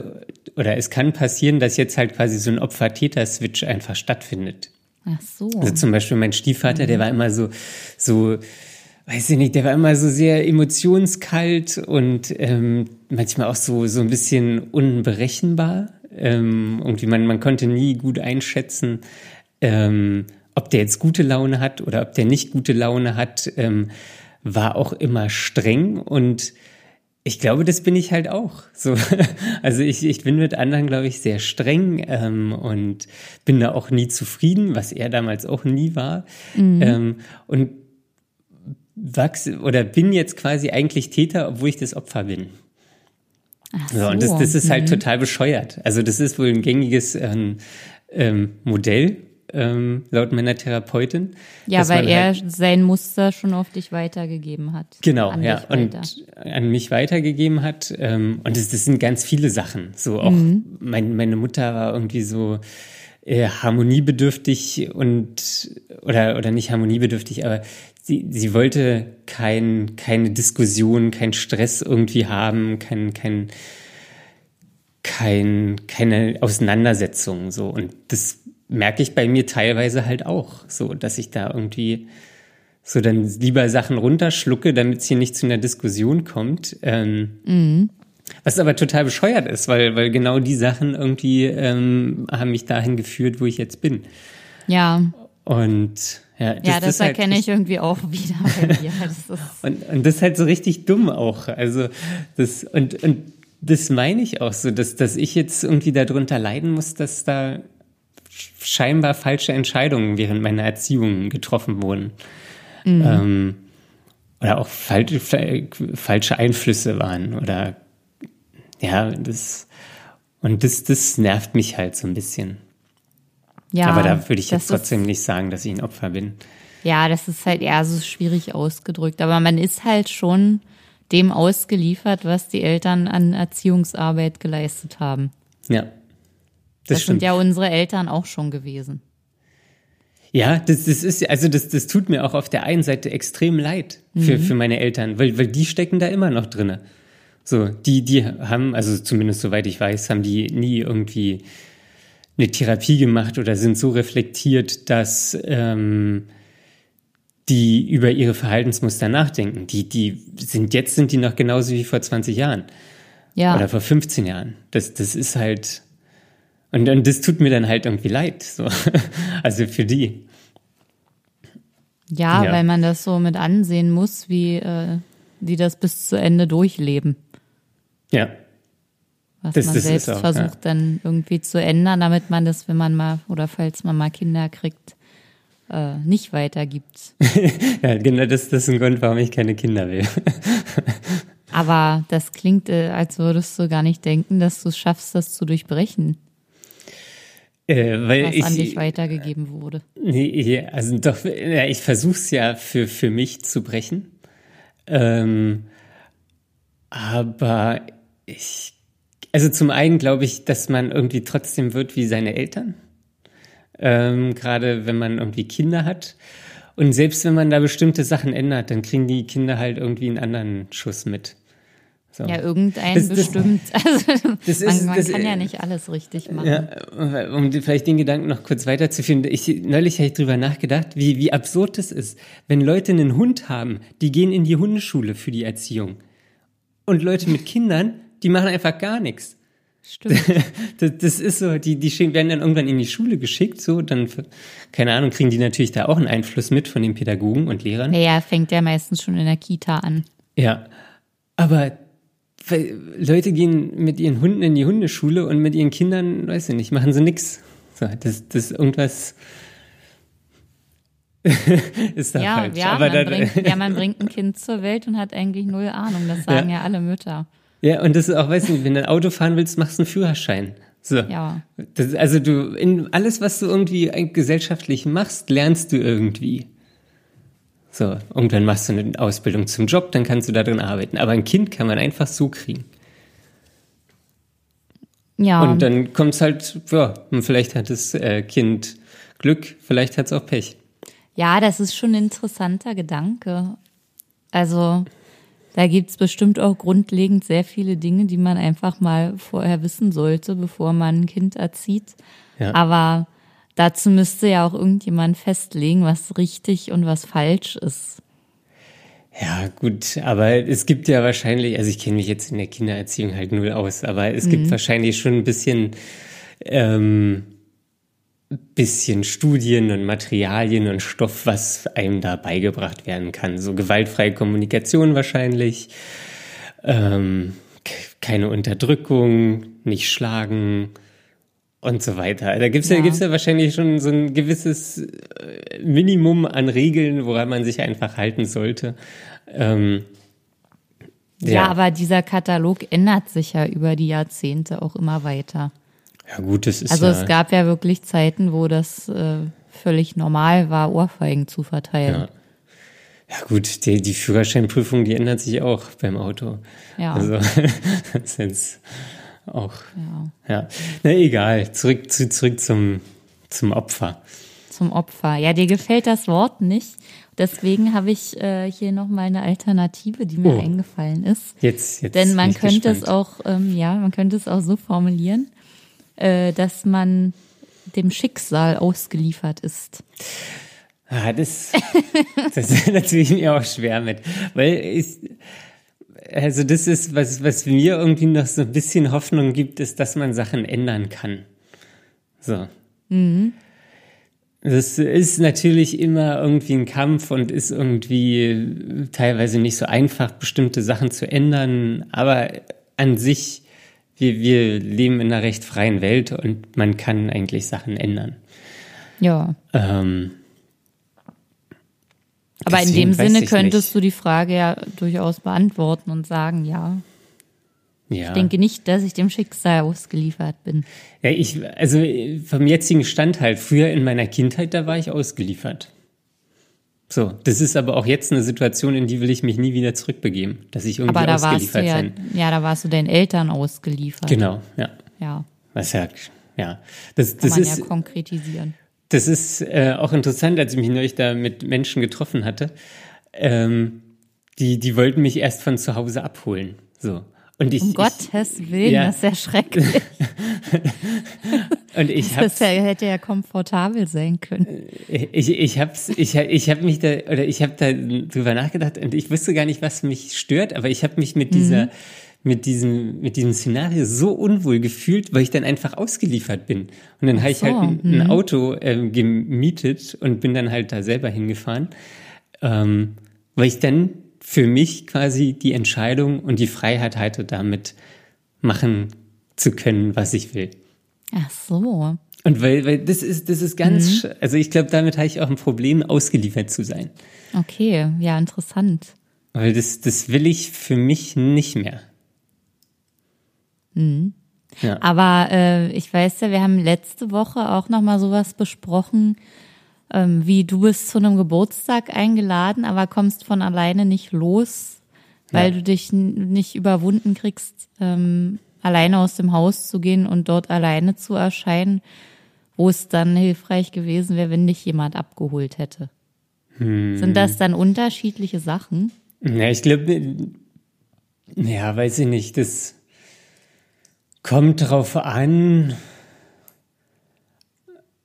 Speaker 2: oder es kann passieren, dass jetzt halt quasi so ein Opfer-Täter-Switch einfach stattfindet.
Speaker 1: Ach so.
Speaker 2: Also zum Beispiel mein Stiefvater, mhm. der war immer so, so, weiß ich nicht, der war immer so sehr emotionskalt und ähm, manchmal auch so, so ein bisschen unberechenbar. Ähm, irgendwie man, man konnte nie gut einschätzen, ähm, ob der jetzt gute Laune hat oder ob der nicht gute Laune hat, ähm, war auch immer streng und ich glaube, das bin ich halt auch. So, also ich, ich bin mit anderen, glaube ich, sehr streng ähm, und bin da auch nie zufrieden, was er damals auch nie war. Mhm. Ähm, und wachse oder bin jetzt quasi eigentlich Täter, obwohl ich das Opfer bin. Ach so. so und das, das ist halt mhm. total bescheuert. Also das ist wohl ein gängiges ähm, ähm, Modell ähm, laut meiner Therapeutin.
Speaker 1: Ja, weil er halt sein Muster schon auf dich weitergegeben hat.
Speaker 2: Genau, ja, und an mich weitergegeben hat. Ähm, und das, das sind ganz viele Sachen. So auch mhm. mein, meine Mutter war irgendwie so äh, harmoniebedürftig und oder oder nicht harmoniebedürftig, aber sie, sie wollte kein, keine Diskussion, kein Stress irgendwie haben, kein, kein, kein, keine Auseinandersetzung so und das merke ich bei mir teilweise halt auch, so, dass ich da irgendwie so dann lieber Sachen runterschlucke, damit es hier nicht zu einer Diskussion kommt. Ähm, mhm. Was aber total bescheuert ist, weil, weil genau die Sachen irgendwie ähm, haben mich dahin geführt, wo ich jetzt bin.
Speaker 1: Ja.
Speaker 2: Und ja,
Speaker 1: das, ja, das, halt erkenne halt, ich irgendwie auch wieder bei mir.
Speaker 2: und, und das ist halt so richtig dumm auch. Also das und, und das meine ich auch so, dass, dass ich jetzt irgendwie darunter leiden muss, dass da scheinbar falsche Entscheidungen während meiner Erziehung getroffen wurden. Mhm. Ähm, oder auch fal falsche Einflüsse waren. Oder ja, das und das, das nervt mich halt so ein bisschen. Ja, Aber da würde ich jetzt trotzdem ist, nicht sagen, dass ich ein Opfer bin.
Speaker 1: Ja, das ist halt eher so schwierig ausgedrückt. Aber man ist halt schon dem ausgeliefert, was die Eltern an Erziehungsarbeit geleistet haben.
Speaker 2: Ja,
Speaker 1: das, das sind ja unsere Eltern auch schon gewesen.
Speaker 2: Ja, das, das ist, also das, das tut mir auch auf der einen Seite extrem leid für, mhm. für meine Eltern, weil, weil die stecken da immer noch drinne. So, die, die haben, also zumindest soweit ich weiß, haben die nie irgendwie eine Therapie gemacht oder sind so reflektiert, dass ähm, die über ihre Verhaltensmuster nachdenken. Die, die sind jetzt sind die noch genauso wie vor 20 Jahren. Ja. Oder vor 15 Jahren. Das, das ist halt, und, und das tut mir dann halt irgendwie leid, so. also für die.
Speaker 1: Ja, ja, weil man das so mit ansehen muss, wie äh, die das bis zu Ende durchleben.
Speaker 2: Ja.
Speaker 1: Was das, man das selbst auch, versucht ja. dann irgendwie zu ändern, damit man das, wenn man mal oder falls man mal Kinder kriegt, äh, nicht weitergibt.
Speaker 2: ja, genau, das, das ist ein Grund, warum ich keine Kinder will.
Speaker 1: Aber das klingt, äh, als würdest du gar nicht denken, dass du es schaffst, das zu durchbrechen.
Speaker 2: Äh, weil
Speaker 1: was
Speaker 2: ich,
Speaker 1: an dich weitergegeben wurde.
Speaker 2: Nee, also doch, ja, ich versuche es ja für, für mich zu brechen. Ähm, aber ich, also zum einen glaube ich, dass man irgendwie trotzdem wird wie seine Eltern. Ähm, Gerade wenn man irgendwie Kinder hat. Und selbst wenn man da bestimmte Sachen ändert, dann kriegen die Kinder halt irgendwie einen anderen Schuss mit.
Speaker 1: So. Ja, irgendein das, bestimmt. Also, das ist, man, man kann ja nicht alles richtig machen. Ja,
Speaker 2: um vielleicht den Gedanken noch kurz weiterzuführen. Ich, neulich habe ich drüber nachgedacht, wie, wie absurd das ist. Wenn Leute einen Hund haben, die gehen in die Hundeschule für die Erziehung. Und Leute mit Kindern, die machen einfach gar nichts.
Speaker 1: Stimmt.
Speaker 2: Das, das ist so, die, die werden dann irgendwann in die Schule geschickt, so, dann, keine Ahnung, kriegen die natürlich da auch einen Einfluss mit von den Pädagogen und Lehrern.
Speaker 1: Naja, fängt ja meistens schon in der Kita an.
Speaker 2: Ja, aber Leute gehen mit ihren Hunden in die Hundeschule und mit ihren Kindern, weiß ich nicht, machen sie nix. So, das, das ist irgendwas ist da
Speaker 1: ja,
Speaker 2: falsch.
Speaker 1: Ja,
Speaker 2: Aber
Speaker 1: man
Speaker 2: dann,
Speaker 1: bringt, ja, man bringt ein Kind zur Welt und hat eigentlich null Ahnung. Das sagen ja, ja alle Mütter.
Speaker 2: Ja, und das ist auch, weiß nicht, wenn du ein Auto fahren willst, machst du einen Führerschein. So.
Speaker 1: Ja.
Speaker 2: Das, also du, in alles, was du irgendwie gesellschaftlich machst, lernst du irgendwie. So, irgendwann machst du eine Ausbildung zum Job, dann kannst du da drin arbeiten. Aber ein Kind kann man einfach so kriegen.
Speaker 1: Ja.
Speaker 2: Und dann kommt es halt, ja, vielleicht hat das äh, Kind Glück, vielleicht hat es auch Pech.
Speaker 1: Ja, das ist schon ein interessanter Gedanke. Also da gibt's bestimmt auch grundlegend sehr viele Dinge, die man einfach mal vorher wissen sollte, bevor man ein Kind erzieht. Ja. Aber dazu müsste ja auch irgendjemand festlegen, was richtig und was falsch ist.
Speaker 2: Ja, gut, aber es gibt ja wahrscheinlich, also ich kenne mich jetzt in der Kindererziehung halt null aus, aber es mhm. gibt wahrscheinlich schon ein bisschen ähm, bisschen Studien und Materialien und Stoff, was einem da beigebracht werden kann. So gewaltfreie Kommunikation wahrscheinlich, ähm, keine Unterdrückung, nicht schlagen und so weiter. Da gibt's ja, ja, gibt's ja wahrscheinlich schon so ein gewisses äh, Minimum an Regeln, woran man sich einfach halten sollte. Ähm,
Speaker 1: ja. ja, aber dieser Katalog ändert sich ja über die Jahrzehnte auch immer weiter.
Speaker 2: Ja, gut, das ist
Speaker 1: Also
Speaker 2: ja
Speaker 1: es gab ja wirklich Zeiten, wo das äh, völlig normal war, Ohrfeigen zu verteilen.
Speaker 2: Ja. Ja gut, die, die Führerscheinprüfung, die ändert sich auch beim Auto. Ja. Also das ist jetzt auch. Ja. ja. Na egal, zurück, zu, zurück zum, zum Opfer.
Speaker 1: Zum Opfer. Ja, dir gefällt das Wort nicht. Deswegen habe ich äh, hier nochmal eine Alternative, die mir oh. eingefallen ist.
Speaker 2: Jetzt, jetzt.
Speaker 1: Denn man könnte gespannt. es auch, ähm, ja, man könnte es auch so formulieren äh, dass man dem Schicksal ausgeliefert ist.
Speaker 2: Ah, das, das ist natürlich mir auch schwer mit, weil ich, also das ist, was, was mir irgendwie noch so ein bisschen Hoffnung gibt, ist, dass man Sachen ändern kann. So. Mhm. Das ist natürlich immer irgendwie ein Kampf und ist irgendwie teilweise nicht so einfach, bestimmte Sachen zu ändern, aber an sich wir, wir leben in einer recht freien Welt und man kann eigentlich Sachen ändern.
Speaker 1: Ja.
Speaker 2: Ähm,
Speaker 1: aber in dem Sinne könntest nicht. du die Frage ja durchaus beantworten und sagen, ja. Ja. Ich denke nicht, dass ich dem Schicksal ausgeliefert bin.
Speaker 2: Ja, ich, also vom jetzigen Stand halt, früher in meiner Kindheit, da war ich ausgeliefert. So, das ist aber auch jetzt eine Situation, in die will ich mich nie wieder zurückbegeben, dass ich irgendwie aber da ausgeliefert
Speaker 1: warst
Speaker 2: du ja.
Speaker 1: Ja, da warst du deinen Eltern ausgeliefert.
Speaker 2: Genau, ja.
Speaker 1: Ja.
Speaker 2: Was ja, ja. Das,
Speaker 1: Kann
Speaker 2: das
Speaker 1: man
Speaker 2: ist,
Speaker 1: ja konkretisieren.
Speaker 2: Das ist äh, auch interessant, als ich mich neulich da mit Menschen getroffen hatte. Ähm, die, die wollten mich erst von zu Hause abholen. So. Und ich,
Speaker 1: um Gottes Willen, ja. das ist ja schrecklich.
Speaker 2: und ich
Speaker 1: das ja, hätte ja komfortabel sein können.
Speaker 2: Ich, ich hab's, ich, ich hab mich da, oder ich habe da drüber nachgedacht und ich wusste gar nicht, was mich stört, aber ich habe mich mit dieser, mhm. mit diesem, mit diesem Szenario so unwohl gefühlt, weil ich dann einfach ausgeliefert bin. Und dann habe ich halt ein, ein mhm. Auto ähm, gemietet und bin dann halt da selber hingefahren, ähm, weil ich dann für mich quasi die Entscheidung und die Freiheit hatte, damit machen zu können, was ich will.
Speaker 1: Ach so.
Speaker 2: Und weil, weil das ist, das ist ganz, mhm. also ich glaube, damit habe ich auch ein Problem, ausgeliefert zu sein.
Speaker 1: Okay, ja, interessant.
Speaker 2: Weil das, das will ich für mich nicht mehr.
Speaker 1: Mhm. Ja. Aber äh, ich weiß ja, wir haben letzte Woche auch nochmal sowas besprochen, ähm, wie du bist zu einem Geburtstag eingeladen, aber kommst von alleine nicht los, weil ja. du dich nicht überwunden kriegst, ähm, alleine aus dem Haus zu gehen und dort alleine zu erscheinen, wo es dann hilfreich gewesen wäre, wenn dich jemand abgeholt hätte. Hm. Sind das dann unterschiedliche Sachen?
Speaker 2: Ja, ich glaube, ja, weiß ich nicht, das kommt drauf an,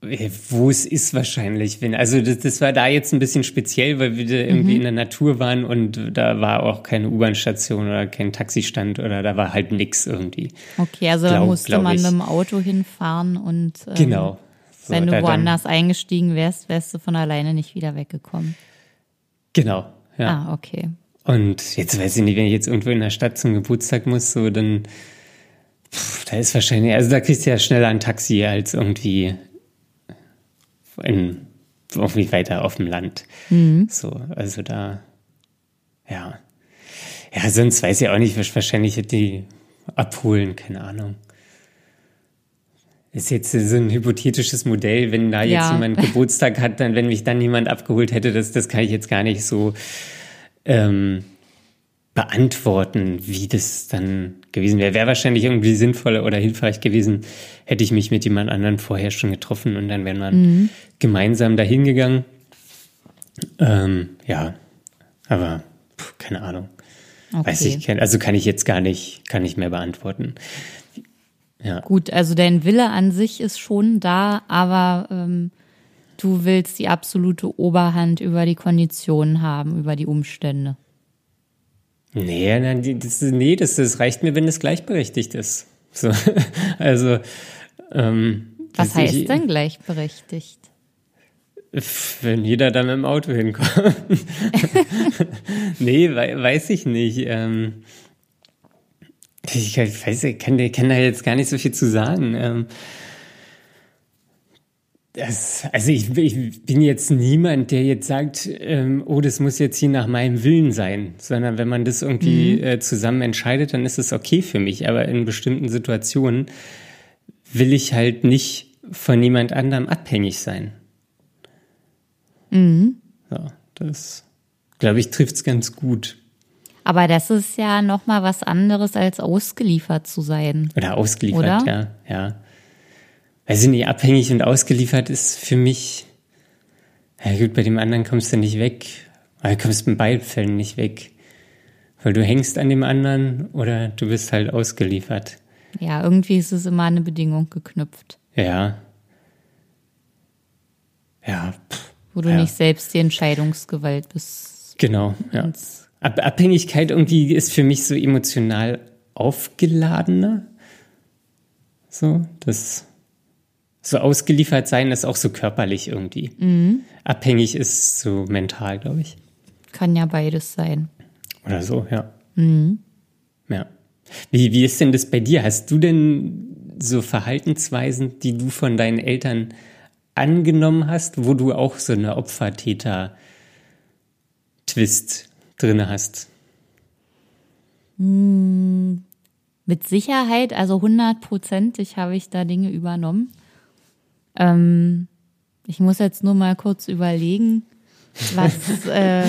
Speaker 2: wo es ist wahrscheinlich. Wenn, also das, das war da jetzt ein bisschen speziell, weil wir da irgendwie mhm. in der Natur waren und da war auch keine U-Bahn-Station oder kein Taxistand oder da war halt nix irgendwie.
Speaker 1: Okay, also glaub, da musste man ich. mit dem Auto hinfahren und ähm,
Speaker 2: genau.
Speaker 1: So, wenn du woanders dann, eingestiegen wärst, wärst du von alleine nicht wieder weggekommen.
Speaker 2: Genau, ja.
Speaker 1: Ah, okay.
Speaker 2: Und jetzt weiß ich nicht, wenn ich jetzt irgendwo in der Stadt zum Geburtstag muss, so dann, da ist wahrscheinlich, also da kriegst du ja schneller ein Taxi als irgendwie in, irgendwie weiter auf dem Land. Mhm. So, also da, ja. Ja, sonst weiß ich auch nicht, wahrscheinlich hätte die abholen, keine Ahnung. Ist jetzt so ein hypothetisches Modell, wenn da jetzt ja. jemand Geburtstag hat, dann, wenn mich dann jemand abgeholt hätte, das, das kann ich jetzt gar nicht so ähm, beantworten, wie das dann gewesen wäre. Wäre wahrscheinlich irgendwie sinnvoller oder hilfreich gewesen, hätte ich mich mit jemand anderem vorher schon getroffen und dann wäre man mhm. gemeinsam dahin gegangen. Ähm, ja, aber pff, keine Ahnung. Okay. Weiß ich, also kann ich jetzt gar nicht, kann ich mehr beantworten.
Speaker 1: Ja. Gut, also dein Wille an sich ist schon da, aber ähm, du willst die absolute Oberhand über die Konditionen haben, über die Umstände.
Speaker 2: Nee, nein, das, nee das, das reicht mir, wenn es gleichberechtigt ist. So, also, ähm,
Speaker 1: Was heißt ich, denn gleichberechtigt?
Speaker 2: Wenn jeder dann im Auto hinkommt. nee, weiß ich nicht. Ähm, ich, weiß, ich kann, kann, da jetzt gar nicht so viel zu sagen. Ähm, das, also ich, ich, bin jetzt niemand, der jetzt sagt, ähm, oh, das muss jetzt hier nach meinem Willen sein, sondern wenn man das irgendwie mhm. äh, zusammen entscheidet, dann ist es okay für mich. Aber in bestimmten Situationen will ich halt nicht von niemand anderem abhängig sein. Mhm. Ja, das, glaube ich, trifft es ganz gut.
Speaker 1: Aber das ist ja noch mal was anderes als ausgeliefert zu sein.
Speaker 2: Oder ausgeliefert, oder? ja, ja. Ich nicht, abhängig und ausgeliefert ist für mich, ja gut, bei dem anderen kommst du nicht weg, aber du kommst in beiden Fällen nicht weg. Weil du hängst an dem anderen oder du bist halt ausgeliefert.
Speaker 1: Ja, irgendwie ist es immer eine Bedingung geknüpft.
Speaker 2: Ja. Ja.
Speaker 1: Pff, Wo du ja. nicht selbst die Entscheidungsgewalt bist.
Speaker 2: Genau, ja. Abhängigkeit irgendwie ist für mich so emotional aufgeladener. So, das so ausgeliefert sein ist auch so körperlich irgendwie. Mhm. Abhängig ist so mental, glaube ich.
Speaker 1: Kann ja beides sein.
Speaker 2: Oder so, ja. Mhm. Ja. Wie, wie ist denn das bei dir? Hast du denn so Verhaltensweisen, die du von deinen Eltern angenommen hast, wo du auch so eine Opfer-Täter-Twist drin hast?
Speaker 1: Hm, mit Sicherheit, also hundertprozentig habe ich da Dinge übernommen. Ähm, ich muss jetzt nur mal kurz überlegen, was. Äh,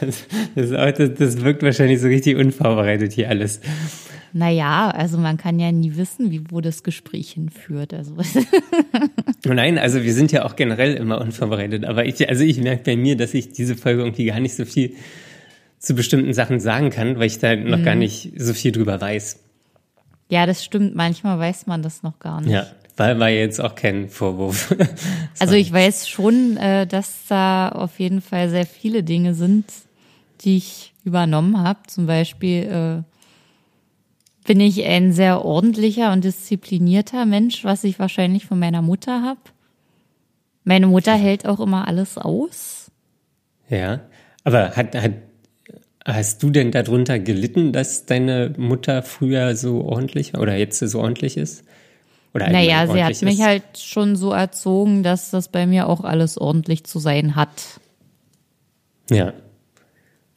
Speaker 2: das, das, das, wirkt wahrscheinlich so richtig unvorbereitet hier alles.
Speaker 1: Naja, also man kann ja nie wissen, wie, wo das Gespräch hinführt. Also.
Speaker 2: Nein, also wir sind ja auch generell immer unvorbereitet. Aber ich, also ich merke bei mir, dass ich diese Folge irgendwie gar nicht so viel zu bestimmten Sachen sagen kann, weil ich da noch mhm. gar nicht so viel drüber weiß.
Speaker 1: Ja, das stimmt. Manchmal weiß man das noch gar nicht.
Speaker 2: Ja, war, war jetzt auch kein Vorwurf.
Speaker 1: also ich weiß schon, äh, dass da auf jeden Fall sehr viele Dinge sind, die ich übernommen habe. Zum Beispiel äh, bin ich ein sehr ordentlicher und disziplinierter Mensch, was ich wahrscheinlich von meiner Mutter habe. Meine Mutter hält auch immer alles aus.
Speaker 2: Ja, aber hat, hat Hast du denn darunter gelitten, dass deine Mutter früher so ordentlich oder jetzt so ordentlich ist?
Speaker 1: Oder naja, sie hat ist? mich halt schon so erzogen, dass das bei mir auch alles ordentlich zu sein hat.
Speaker 2: Ja.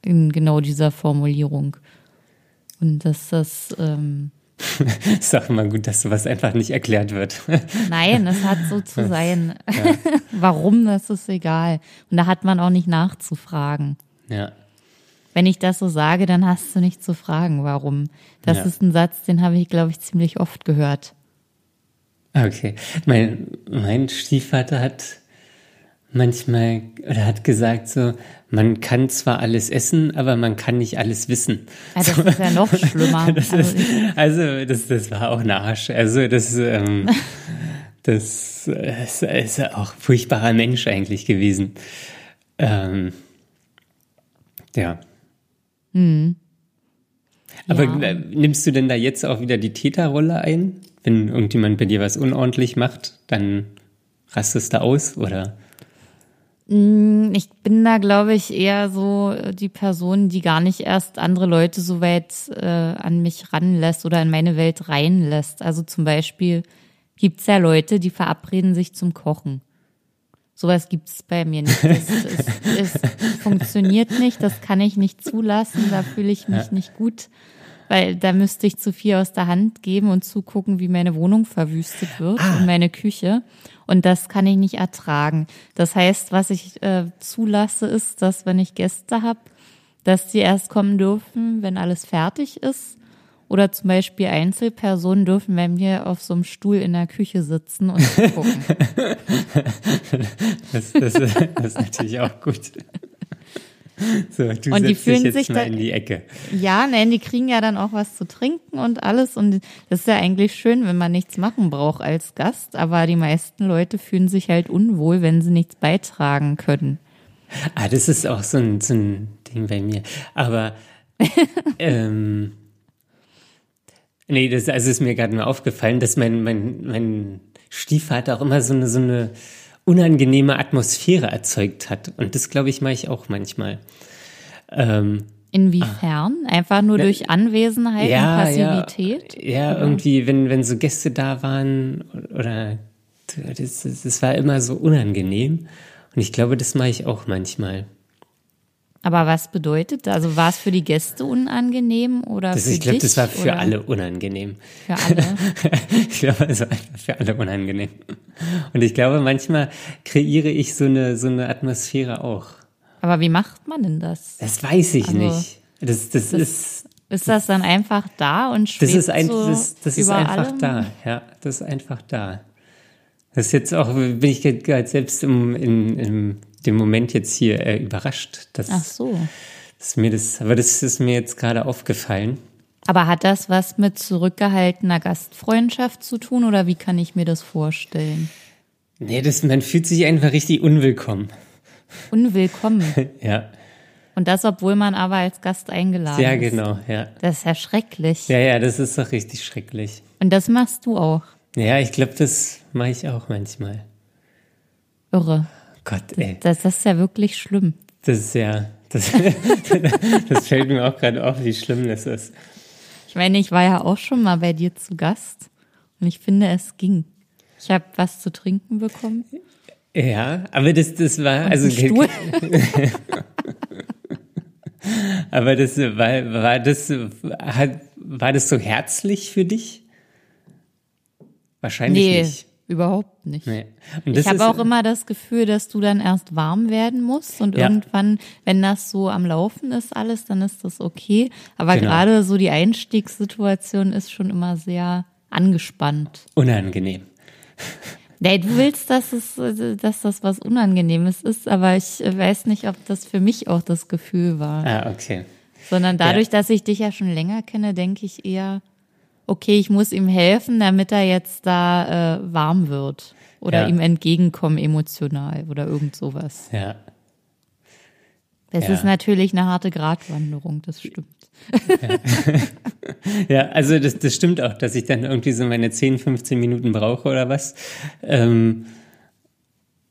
Speaker 1: In genau dieser Formulierung. Und dass das. Ähm,
Speaker 2: Sag mal gut, dass sowas einfach nicht erklärt wird.
Speaker 1: Nein, es hat so zu sein. Ja. Warum, das ist egal. Und da hat man auch nicht nachzufragen.
Speaker 2: Ja
Speaker 1: wenn ich das so sage, dann hast du nicht zu fragen, warum. Das ja. ist ein Satz, den habe ich, glaube ich, ziemlich oft gehört.
Speaker 2: Okay. Mein, mein Stiefvater hat manchmal oder hat gesagt so, man kann zwar alles essen, aber man kann nicht alles wissen.
Speaker 1: Ja, das so. ist ja noch schlimmer.
Speaker 2: das also, ist, also das, das war auch ein Arsch. Also das, ähm, das ist, ist auch ein furchtbarer Mensch eigentlich gewesen. Ähm, ja. Mhm. Aber ja. nimmst du denn da jetzt auch wieder die Täterrolle ein? Wenn irgendjemand bei dir was unordentlich macht, dann rastest du aus oder?
Speaker 1: Mm, ich bin da, glaube ich, eher so die Person, die gar nicht erst andere Leute so weit äh, an mich ranlässt oder in meine Welt reinlässt. Also zum Beispiel gibt's ja Leute, die verabreden sich zum Kochen. Sowas gibt's bei mir nicht. Das, es, es funktioniert nicht, das kann ich nicht zulassen, da fühle ich mich nicht gut, weil da müsste ich zu viel aus der Hand geben und zugucken, wie meine Wohnung verwüstet wird
Speaker 2: Ah.
Speaker 1: und meine Küche. Und das kann ich nicht ertragen. Das heißt, was ich äh, zulasse, ist, dass wenn ich Gäste habe, dass die erst kommen dürfen, wenn alles fertig ist. Oder zum Beispiel Einzelpersonen dürfen bei mir auf so einem Stuhl in der Küche sitzen und gucken.
Speaker 2: Das, das, das ist natürlich auch gut. So, du
Speaker 1: Und die fühlen
Speaker 2: jetzt
Speaker 1: sich
Speaker 2: mal
Speaker 1: da-
Speaker 2: in die Ecke.
Speaker 1: Ja, nein, die kriegen ja dann auch was zu trinken und alles. Und das ist ja eigentlich schön, wenn man nichts machen braucht als Gast. Aber die meisten Leute fühlen sich halt unwohl, wenn sie nichts beitragen können.
Speaker 2: Ah, das ist auch so ein, so ein Ding bei mir. Aber ähm, nee, das also ist mir gerade nur aufgefallen, dass mein, mein, mein Stiefvater auch immer so eine, so eine unangenehme Atmosphäre erzeugt hat. Und das, glaube ich, mache ich auch manchmal. Ähm,
Speaker 1: Inwiefern? Einfach nur durch Anwesenheit und Passivität?
Speaker 2: Ja, ja irgendwie, wenn, wenn so Gäste da waren oder das, das, das war immer so unangenehm. Und ich glaube, das mache ich auch manchmal.
Speaker 1: Aber was bedeutet das? Also war es für die Gäste unangenehm oder
Speaker 2: Das,
Speaker 1: für
Speaker 2: ich glaube, das war für
Speaker 1: oder
Speaker 2: alle unangenehm.
Speaker 1: Für alle.
Speaker 2: ich glaube, es war einfach für alle unangenehm. Und ich glaube, manchmal kreiere ich so eine, so eine Atmosphäre auch.
Speaker 1: Aber wie macht man denn das?
Speaker 2: Das weiß ich
Speaker 1: Also,
Speaker 2: nicht. Das, das, ist,
Speaker 1: Ist das dann einfach da und
Speaker 2: das
Speaker 1: schwebt
Speaker 2: ist, ein,
Speaker 1: so
Speaker 2: das, das ist einfach
Speaker 1: allem?
Speaker 2: da. Ja, das ist einfach da. Das ist jetzt auch, bin ich gerade selbst im, in, in dem Moment jetzt hier äh, überrascht, dass,
Speaker 1: Ach so.
Speaker 2: dass mir das, aber das ist mir jetzt gerade aufgefallen.
Speaker 1: Aber hat das was mit zurückgehaltener Gastfreundschaft zu tun oder wie kann ich mir das vorstellen?
Speaker 2: Nee, das, man fühlt sich einfach richtig unwillkommen.
Speaker 1: Unwillkommen.
Speaker 2: Ja,
Speaker 1: Und das, obwohl man aber als Gast eingeladen
Speaker 2: ja,
Speaker 1: ist.
Speaker 2: genau, ja.
Speaker 1: Das ist ja schrecklich.
Speaker 2: Ja, ja, das ist doch richtig schrecklich.
Speaker 1: Und das machst du auch.
Speaker 2: Ja, ich glaube, das mache ich auch manchmal.
Speaker 1: Irre.
Speaker 2: Gott, ey,
Speaker 1: Das, das ist ja wirklich schlimm.
Speaker 2: das ist ja, das, das fällt mir auch gerade auf, wie schlimm das ist.
Speaker 1: Ich meine, ich war ja auch schon mal bei dir zu Gast und ich finde, es ging. Ich habe was zu trinken bekommen.
Speaker 2: Ja, aber das, das war, also,
Speaker 1: einen Stuhl.
Speaker 2: aber das war, war das, hat, war das so herzlich für dich? Wahrscheinlich
Speaker 1: Nee,
Speaker 2: nicht.
Speaker 1: Überhaupt nicht.
Speaker 2: Nee.
Speaker 1: Ich habe auch immer das Gefühl, dass du dann erst warm werden musst und
Speaker 2: Ja.
Speaker 1: irgendwann, wenn das so am Laufen ist alles, dann ist das okay. Aber
Speaker 2: Genau.
Speaker 1: gerade so die Einstiegssituation ist schon immer sehr angespannt.
Speaker 2: unangenehm.
Speaker 1: Nee, du willst, dass es, dass das was Unangenehmes ist, aber ich weiß nicht, ob das für mich auch das Gefühl war.
Speaker 2: Ah, okay.
Speaker 1: Sondern dadurch, dass ich dich ja schon länger kenne, denke ich eher, okay, ich muss ihm helfen, damit er jetzt da äh, warm wird. Oder
Speaker 2: Ja.
Speaker 1: ihm entgegenkommen emotional oder irgend sowas.
Speaker 2: Ja.
Speaker 1: Das
Speaker 2: Ja.
Speaker 1: ist natürlich eine harte Gratwanderung, das stimmt.
Speaker 2: Ja, also das, das stimmt auch, dass ich dann irgendwie so meine 10, 15 Minuten brauche oder was, ähm,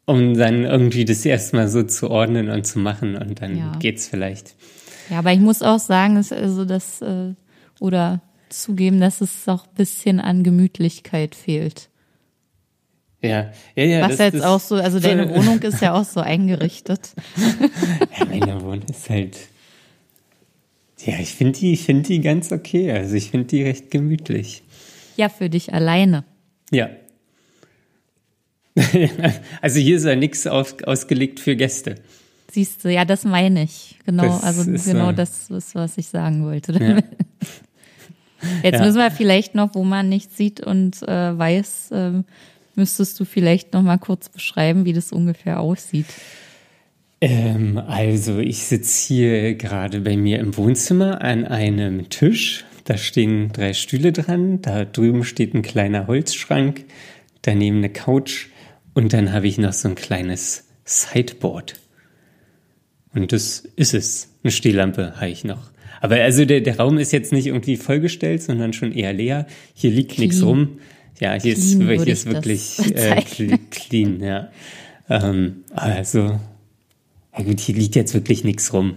Speaker 2: um dann irgendwie das erstmal so zu ordnen und zu machen und dann
Speaker 1: Ja.
Speaker 2: geht's vielleicht.
Speaker 1: Ja, aber ich muss auch sagen, dass also das äh, oder zugeben, dass es auch ein bisschen an Gemütlichkeit fehlt.
Speaker 2: Ja, ja, ja.
Speaker 1: Was
Speaker 2: das,
Speaker 1: jetzt
Speaker 2: das,
Speaker 1: auch so, also deine Wohnung ist ja auch so eingerichtet.
Speaker 2: Ja, meine Wohnung ist halt. Ja, ich finde die, ich finde die ganz okay. Also ich finde die recht gemütlich.
Speaker 1: Ja, für dich alleine.
Speaker 2: Ja. also hier ist ja nichts auf, ausgelegt für Gäste.
Speaker 1: Siehst du, ja, das meine ich. Genau,
Speaker 2: Das
Speaker 1: also genau
Speaker 2: äh,
Speaker 1: das ist, was ich sagen wollte.
Speaker 2: Ja.
Speaker 1: Jetzt
Speaker 2: Ja.
Speaker 1: müssen wir vielleicht noch, wo man nicht sieht und äh, weiß, ähm, müsstest du vielleicht noch mal kurz beschreiben, wie das ungefähr aussieht.
Speaker 2: Ähm, also ich sitze hier gerade bei mir im Wohnzimmer an einem Tisch. Da stehen drei Stühle dran. Da drüben steht ein kleiner Holzschrank. Daneben eine Couch. Und dann habe ich noch so ein kleines Sideboard. Und das ist es. Eine Stehlampe habe ich noch. Aber also der, der Raum ist jetzt nicht irgendwie vollgestellt, sondern schon eher leer. Hier liegt nichts
Speaker 1: Clean.
Speaker 2: rum. Ja, hier ist,
Speaker 1: Clean
Speaker 2: hier ist
Speaker 1: ich das
Speaker 2: wirklich äh, clean, ja. Ähm, also Ja gut, hier liegt jetzt wirklich nichts rum.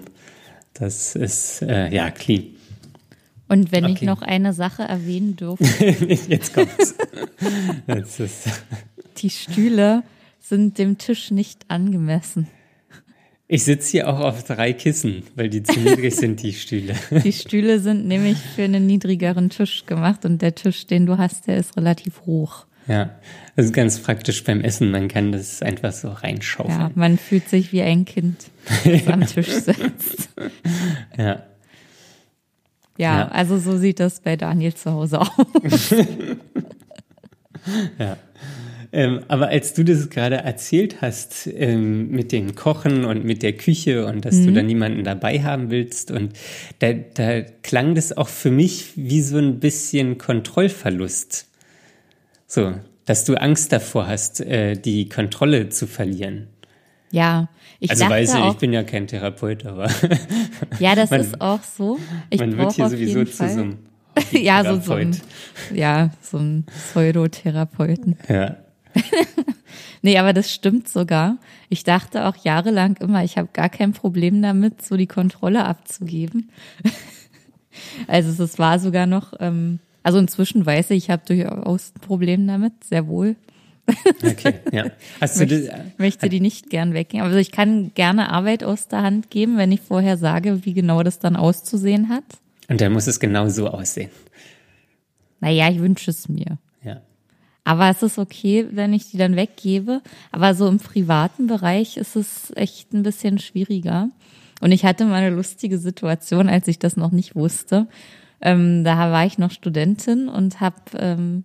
Speaker 2: Das ist, äh, ja, clean.
Speaker 1: Und wenn okay. ich noch eine Sache erwähnen dürfte.
Speaker 2: jetzt kommt's. Jetzt ist
Speaker 1: die Stühle sind dem Tisch nicht angemessen.
Speaker 2: Ich sitze hier auch auf drei Kissen, weil die zu niedrig sind, die Stühle.
Speaker 1: Die Stühle sind nämlich für einen niedrigeren Tisch gemacht und der Tisch, den du hast, der ist relativ hoch.
Speaker 2: Ja, das ist ganz praktisch beim Essen. Man kann das einfach so reinschaufeln. Ja,
Speaker 1: man fühlt sich wie ein Kind, das am Tisch sitzt.
Speaker 2: Ja.
Speaker 1: Ja, ja, also so sieht das bei Daniel zu Hause aus.
Speaker 2: ja. Ähm, aber als du das gerade erzählt hast ähm, mit dem Kochen und mit der Küche und dass mhm. du da niemanden dabei haben willst und da, da klang das auch für mich wie so ein bisschen Kontrollverlust. So, dass du Angst davor hast, äh, die Kontrolle zu verlieren.
Speaker 1: Ja, ich
Speaker 2: also weiß
Speaker 1: ich,
Speaker 2: ich bin ja kein Therapeut, aber
Speaker 1: ja, das man, ist auch so. Ich
Speaker 2: man wird hier sowieso zu so einem
Speaker 1: ja, so, so ein, ja, so ein Pseudotherapeuten.
Speaker 2: Ja.
Speaker 1: nee, aber das stimmt sogar. Ich dachte auch jahrelang immer, ich habe gar kein Problem damit, so die Kontrolle abzugeben. also es war sogar noch, ähm, also inzwischen weiß ich, ich habe durchaus ein Problem damit, sehr wohl.
Speaker 2: Okay, ja.
Speaker 1: Hast du möchte, möchte die nicht gern weggeben. Also ich kann gerne Arbeit aus der Hand geben, wenn ich vorher sage, wie genau das dann auszusehen hat.
Speaker 2: Und dann muss es genau so aussehen.
Speaker 1: Naja, ich wünsche es mir. Aber es ist okay, wenn ich die dann weggebe. Aber so im privaten Bereich ist es echt ein bisschen schwieriger. Und ich hatte mal eine lustige Situation, als ich das noch nicht wusste. Ähm, da war ich noch Studentin und habe ähm,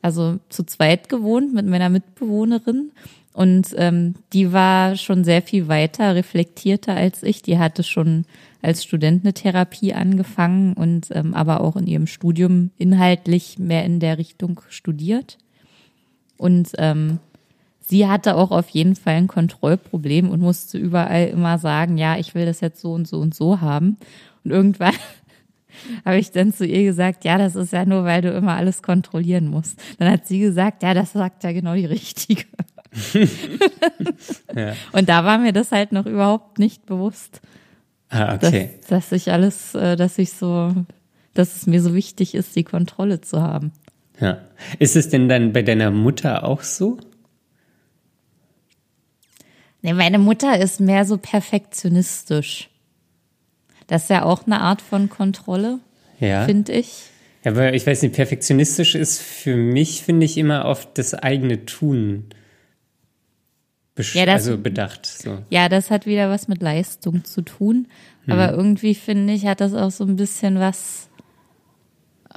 Speaker 1: also zu zweit gewohnt mit meiner Mitbewohnerin. Und ähm, die war schon sehr viel weiter, reflektierter als ich. Die hatte schon als Student eine Therapie angefangen und ähm, aber auch in ihrem Studium inhaltlich mehr in der Richtung studiert. Und ähm, sie hatte auch auf jeden Fall ein Kontrollproblem und musste überall immer sagen, ja, ich will das jetzt so und so und so haben. Und irgendwann habe ich dann zu ihr gesagt, ja, das ist ja nur, weil du immer alles kontrollieren musst. Dann hat sie gesagt, ja, das sagt ja genau die Richtige. ja. Und da war mir das halt noch überhaupt nicht bewusst.
Speaker 2: Ah, okay.
Speaker 1: Dass, dass ich alles, äh, dass ich so, dass es mir so wichtig ist, die Kontrolle zu haben.
Speaker 2: Ja. Ist es denn dann bei deiner Mutter auch so?
Speaker 1: Nee, meine Mutter ist mehr so perfektionistisch. Das ist ja auch eine Art von Kontrolle,
Speaker 2: ja.
Speaker 1: finde ich.
Speaker 2: Ja, aber ich weiß nicht, perfektionistisch ist für mich, finde ich, immer auf das eigene Tun ja, das, also bedacht. So.
Speaker 1: Ja, das hat wieder was mit Leistung zu tun. Aber hm. irgendwie finde ich, hat das auch so ein bisschen was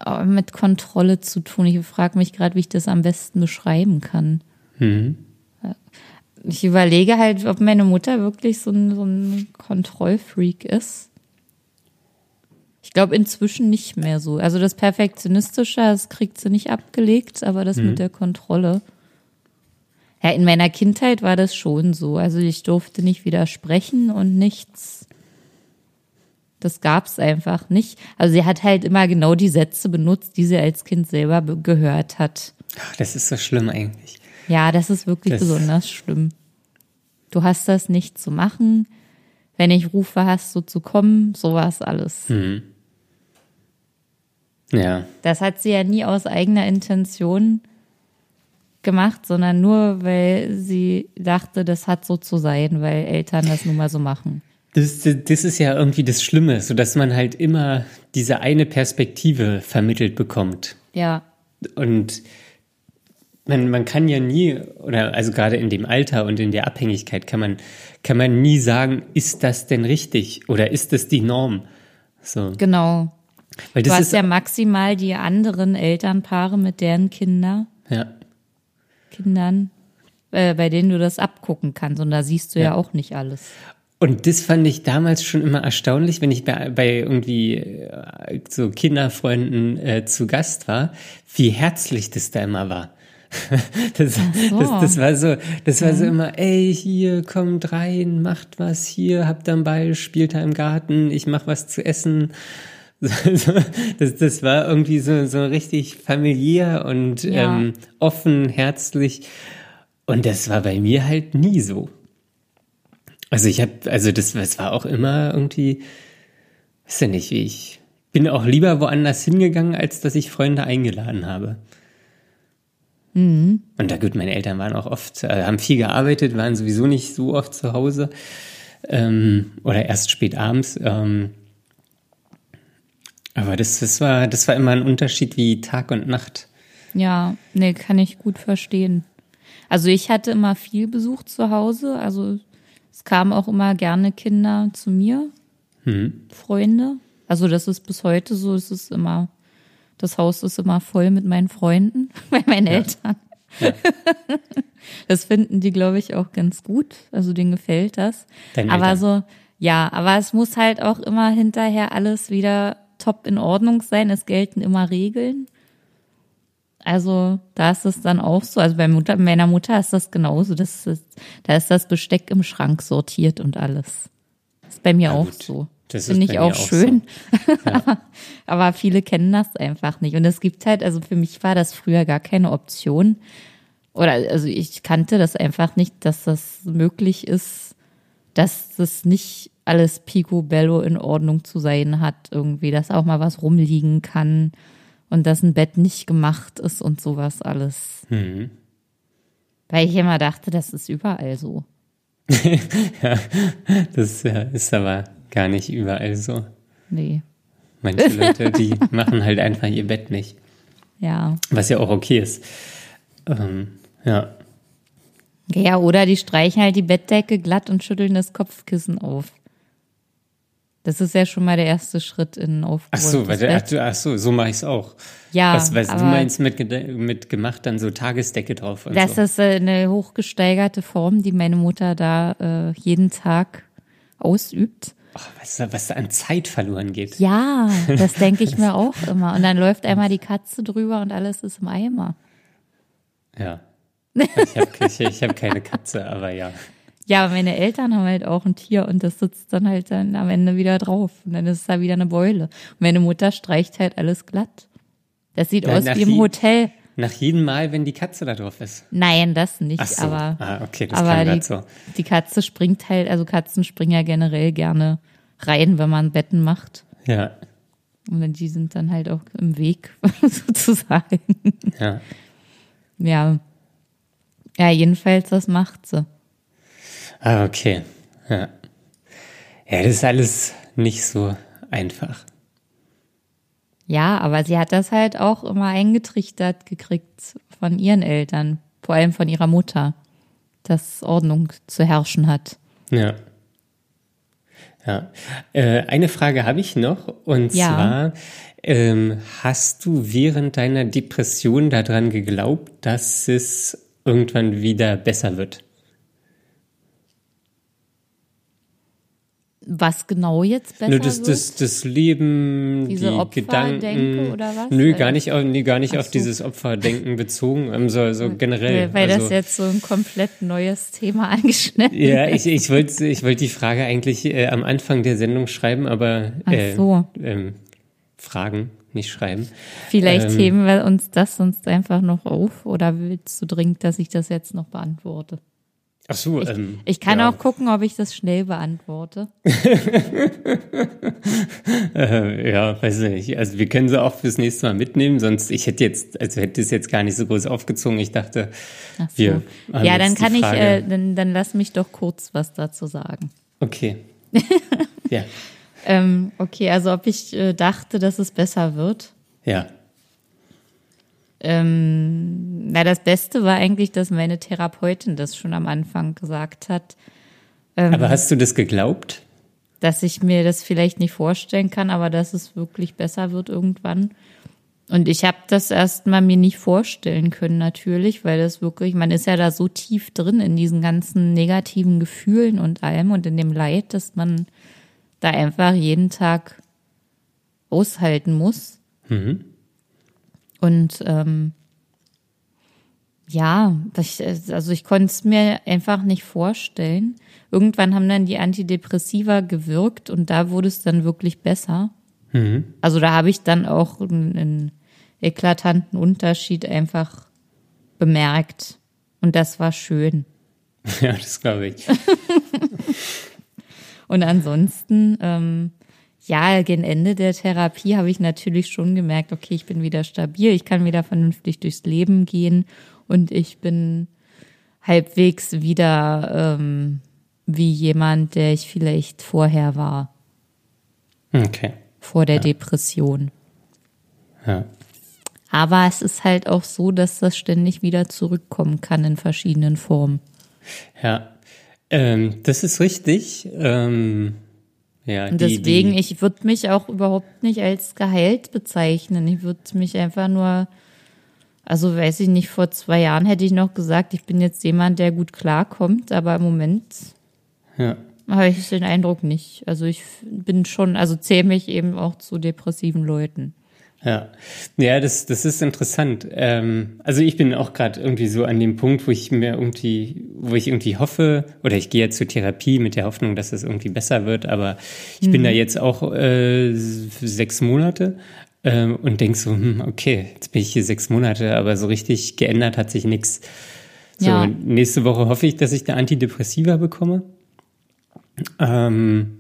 Speaker 1: äh, mit Kontrolle zu tun. Ich frage mich gerade, wie ich das am besten beschreiben kann.
Speaker 2: Hm.
Speaker 1: Ich überlege halt, ob meine Mutter wirklich so ein, so ein Kontrollfreak ist. Ich glaube inzwischen nicht mehr so. Also das Perfektionistische, das kriegt sie nicht abgelegt, aber das hm. mit der Kontrolle. Ja, in meiner Kindheit war das schon so. Also ich durfte nicht widersprechen und nichts. Das gab's einfach nicht. Also sie hat halt immer genau die Sätze benutzt, die sie als Kind selber gehört hat.
Speaker 2: Ach, das ist so schlimm eigentlich.
Speaker 1: Ja, das ist wirklich das besonders schlimm. Du hast das nicht zu machen. Wenn ich rufe, hast du zu kommen. Sowas alles.
Speaker 2: Mhm. Ja.
Speaker 1: Das hat sie ja nie aus eigener Intention gemacht, sondern nur, weil sie dachte, das hat so zu sein, weil Eltern das nun mal so machen.
Speaker 2: Das, das ist ja irgendwie das Schlimme, so dass man halt immer diese eine Perspektive vermittelt bekommt.
Speaker 1: Ja.
Speaker 2: Und man, man kann ja nie, oder also gerade in dem Alter und in der Abhängigkeit kann man, kann man nie sagen, ist das denn richtig oder ist das die Norm? So.
Speaker 1: Genau.
Speaker 2: Weil das
Speaker 1: du hast
Speaker 2: ist,
Speaker 1: ja maximal die anderen Elternpaare mit deren Kinder.
Speaker 2: Ja.
Speaker 1: Kindern, äh, bei denen du das abgucken kannst. Und da siehst du ja, ja auch nicht alles.
Speaker 2: Und das fand ich damals schon immer erstaunlich, wenn ich bei, bei irgendwie äh, so Kinderfreunden äh, zu Gast war, wie herzlich das da immer war. Das, so. das, das, war so, das war so immer, ey, hier, kommt rein, macht was hier, habt dann Ball, spielt da im Garten, ich mach was zu essen. Das, das war irgendwie so, so richtig familiär und ja. ähm, offen, herzlich. Und das war bei mir halt nie so. Also ich habe, also das, das war auch immer irgendwie, weiß ja nicht, wie ich bin auch lieber woanders hingegangen, als dass ich Freunde eingeladen habe. Mhm. Und da gut, meine Eltern waren auch oft, äh, haben viel gearbeitet, waren sowieso nicht so oft zu Hause ähm, oder erst spät abends. Ähm, aber das, das war, das war immer ein Unterschied wie Tag und Nacht.
Speaker 1: Ja, nee, kann ich gut verstehen. Also ich hatte immer viel Besuch zu Hause, also es kamen auch immer gerne Kinder zu mir, mhm. Freunde. Also das ist bis heute so, es ist immer, das Haus ist immer voll mit meinen Freunden, bei meinen ja. Eltern. Ja. Das finden die, glaube ich, auch ganz gut. Also denen gefällt das. Deine aber Eltern. so, ja, aber es muss halt auch immer hinterher alles wieder top in Ordnung sein. Es gelten immer Regeln. Also da ist es dann auch so. Also bei Mutter, meiner Mutter ist das genauso. Das ist, da ist das Besteck im Schrank sortiert und alles. Ist bei mir ja, auch gut. so. Das finde ich auch, auch schön. So. Ja. aber, aber viele kennen das einfach nicht. Und es gibt halt, also für mich war das früher gar keine Option. Oder also ich kannte das einfach nicht, dass das möglich ist, dass das nicht alles picobello in Ordnung zu sein hat, irgendwie, dass auch mal was rumliegen kann und dass ein Bett nicht gemacht ist und sowas alles. Mhm. Weil ich immer dachte, das ist überall so.
Speaker 2: ja, das ist aber gar nicht überall so.
Speaker 1: Nee.
Speaker 2: Manche Leute, die machen halt einfach ihr Bett nicht.
Speaker 1: Ja.
Speaker 2: Was ja auch okay ist. Ähm, ja.
Speaker 1: Ja, oder die streichen halt die Bettdecke glatt und schütteln das Kopfkissen auf. Das ist ja schon mal der erste Schritt in Aufbau.
Speaker 2: Ach so, weil der, ach so, so mache ich es auch.
Speaker 1: Ja.
Speaker 2: Was, was du meinst mit, mit gemacht, dann so Tagesdecke drauf. Und
Speaker 1: das
Speaker 2: so.
Speaker 1: ist äh, eine hochgesteigerte Form, die meine Mutter da äh, jeden Tag ausübt.
Speaker 2: Ach, was, was da an Zeit verloren geht.
Speaker 1: Ja, das denke ich mir auch immer. Und dann läuft einmal die Katze drüber und alles ist im Eimer.
Speaker 2: Ja. Ich habe hab keine Katze, aber ja.
Speaker 1: Ja, meine Eltern haben halt auch ein Tier und das sitzt dann halt dann am Ende wieder drauf. Und dann ist es da wieder eine Beule. Und meine Mutter streicht halt alles glatt. Das sieht ja, aus wie im Hotel.
Speaker 2: Nach jedem Mal, wenn die Katze da drauf ist.
Speaker 1: Nein, das nicht.
Speaker 2: So.
Speaker 1: Aber,
Speaker 2: ah, okay, das
Speaker 1: aber die,
Speaker 2: so.
Speaker 1: die Katze springt halt, also Katzen springen ja generell gerne rein, wenn man Betten macht.
Speaker 2: Ja.
Speaker 1: Und die sind dann halt auch im Weg, sozusagen.
Speaker 2: Ja.
Speaker 1: Ja. Ja, jedenfalls, das macht sie.
Speaker 2: Ah, okay. Ja. Ja, das ist alles nicht so einfach.
Speaker 1: Ja, aber sie hat das halt auch immer eingetrichtert gekriegt von ihren Eltern, vor allem von ihrer Mutter, dass Ordnung zu herrschen hat.
Speaker 2: Ja. Ja. Äh, eine Frage habe ich noch und ja. zwar ähm, hast du während deiner Depression daran geglaubt, dass es irgendwann wieder besser wird?
Speaker 1: Was genau jetzt besser
Speaker 2: Nö, das,
Speaker 1: wird?
Speaker 2: Das, das Leben,
Speaker 1: Diese
Speaker 2: die Gedanken.
Speaker 1: oder was?
Speaker 2: Nö, gar nicht, auf, nee, gar nicht so. auf dieses Opferdenken bezogen, ähm, so, so generell.
Speaker 1: Weil
Speaker 2: also,
Speaker 1: das jetzt so ein komplett neues Thema angeschnitten
Speaker 2: Ja, ich, ich wollte ich wollte die Frage eigentlich äh, am Anfang der Sendung schreiben, aber
Speaker 1: äh, so.
Speaker 2: ähm, Fragen, nicht schreiben.
Speaker 1: Vielleicht ähm, heben wir uns das sonst einfach noch auf oder willst du dringend, dass ich das jetzt noch beantworte?
Speaker 2: Ach so,
Speaker 1: ich,
Speaker 2: ähm,
Speaker 1: ich kann ja. auch gucken, ob ich das schnell beantworte.
Speaker 2: äh, ja, weiß ich nicht. Also wir können sie auch fürs nächste Mal mitnehmen, sonst ich hätte jetzt, also hätte es jetzt gar nicht so groß aufgezogen. Ich dachte, so. wir.
Speaker 1: Ja, dann kann ich, äh, dann, dann lass mich doch kurz was dazu sagen.
Speaker 2: Okay. ja.
Speaker 1: Ähm, okay, also ob ich äh, dachte, dass es besser wird.
Speaker 2: Ja.
Speaker 1: Ähm, na, das Beste war eigentlich, dass meine Therapeutin das schon am Anfang gesagt hat.
Speaker 2: Ähm, aber hast du das geglaubt?
Speaker 1: Dass ich mir das vielleicht nicht vorstellen kann, aber dass es wirklich besser wird irgendwann. Und ich habe das erstmal mir nicht vorstellen können, natürlich, weil das wirklich, man ist ja da so tief drin in diesen ganzen negativen Gefühlen und allem und in dem Leid, dass man da einfach jeden Tag aushalten muss. Mhm. Und ähm, ja, das, also ich konnte es mir einfach nicht vorstellen. Irgendwann haben dann die Antidepressiva gewirkt und da wurde es dann wirklich besser. Mhm. Also da habe ich dann auch einen, einen eklatanten Unterschied einfach bemerkt. Und das war schön.
Speaker 2: Ja, das glaube ich.
Speaker 1: Und ansonsten, ähm, ja, gegen Ende der Therapie habe ich natürlich schon gemerkt, okay, ich bin wieder stabil, ich kann wieder vernünftig durchs Leben gehen und ich bin halbwegs wieder ähm, wie jemand, der ich vielleicht vorher war.
Speaker 2: Okay.
Speaker 1: Vor der ja. Depression.
Speaker 2: Ja.
Speaker 1: Aber es ist halt auch so, dass das ständig wieder zurückkommen kann in verschiedenen Formen.
Speaker 2: Ja, ähm, das ist richtig. Ähm, ja,
Speaker 1: Und deswegen, die, ich würde mich auch überhaupt nicht als geheilt bezeichnen. Ich würde mich einfach nur, also weiß ich nicht, vor zwei Jahren hätte ich noch gesagt, ich bin jetzt jemand, der gut klarkommt, aber im Moment
Speaker 2: ja.
Speaker 1: habe ich den Eindruck nicht. Also ich bin schon, also zähle mich eben auch zu depressiven Leuten.
Speaker 2: Ja, ja, das, das ist interessant. Ähm, also ich bin auch gerade irgendwie so an dem Punkt, wo ich mir irgendwie, wo ich irgendwie hoffe, oder ich gehe jetzt zur Therapie mit der Hoffnung, dass es irgendwie besser wird, aber ich mhm. bin da mhm. jetzt auch äh, sechs Monate äh, und denk so, hm, okay, jetzt bin ich hier sechs Monate, aber so richtig geändert hat sich nichts. So, ja. nächste Woche hoffe ich, dass ich da Antidepressiva bekomme. Ähm,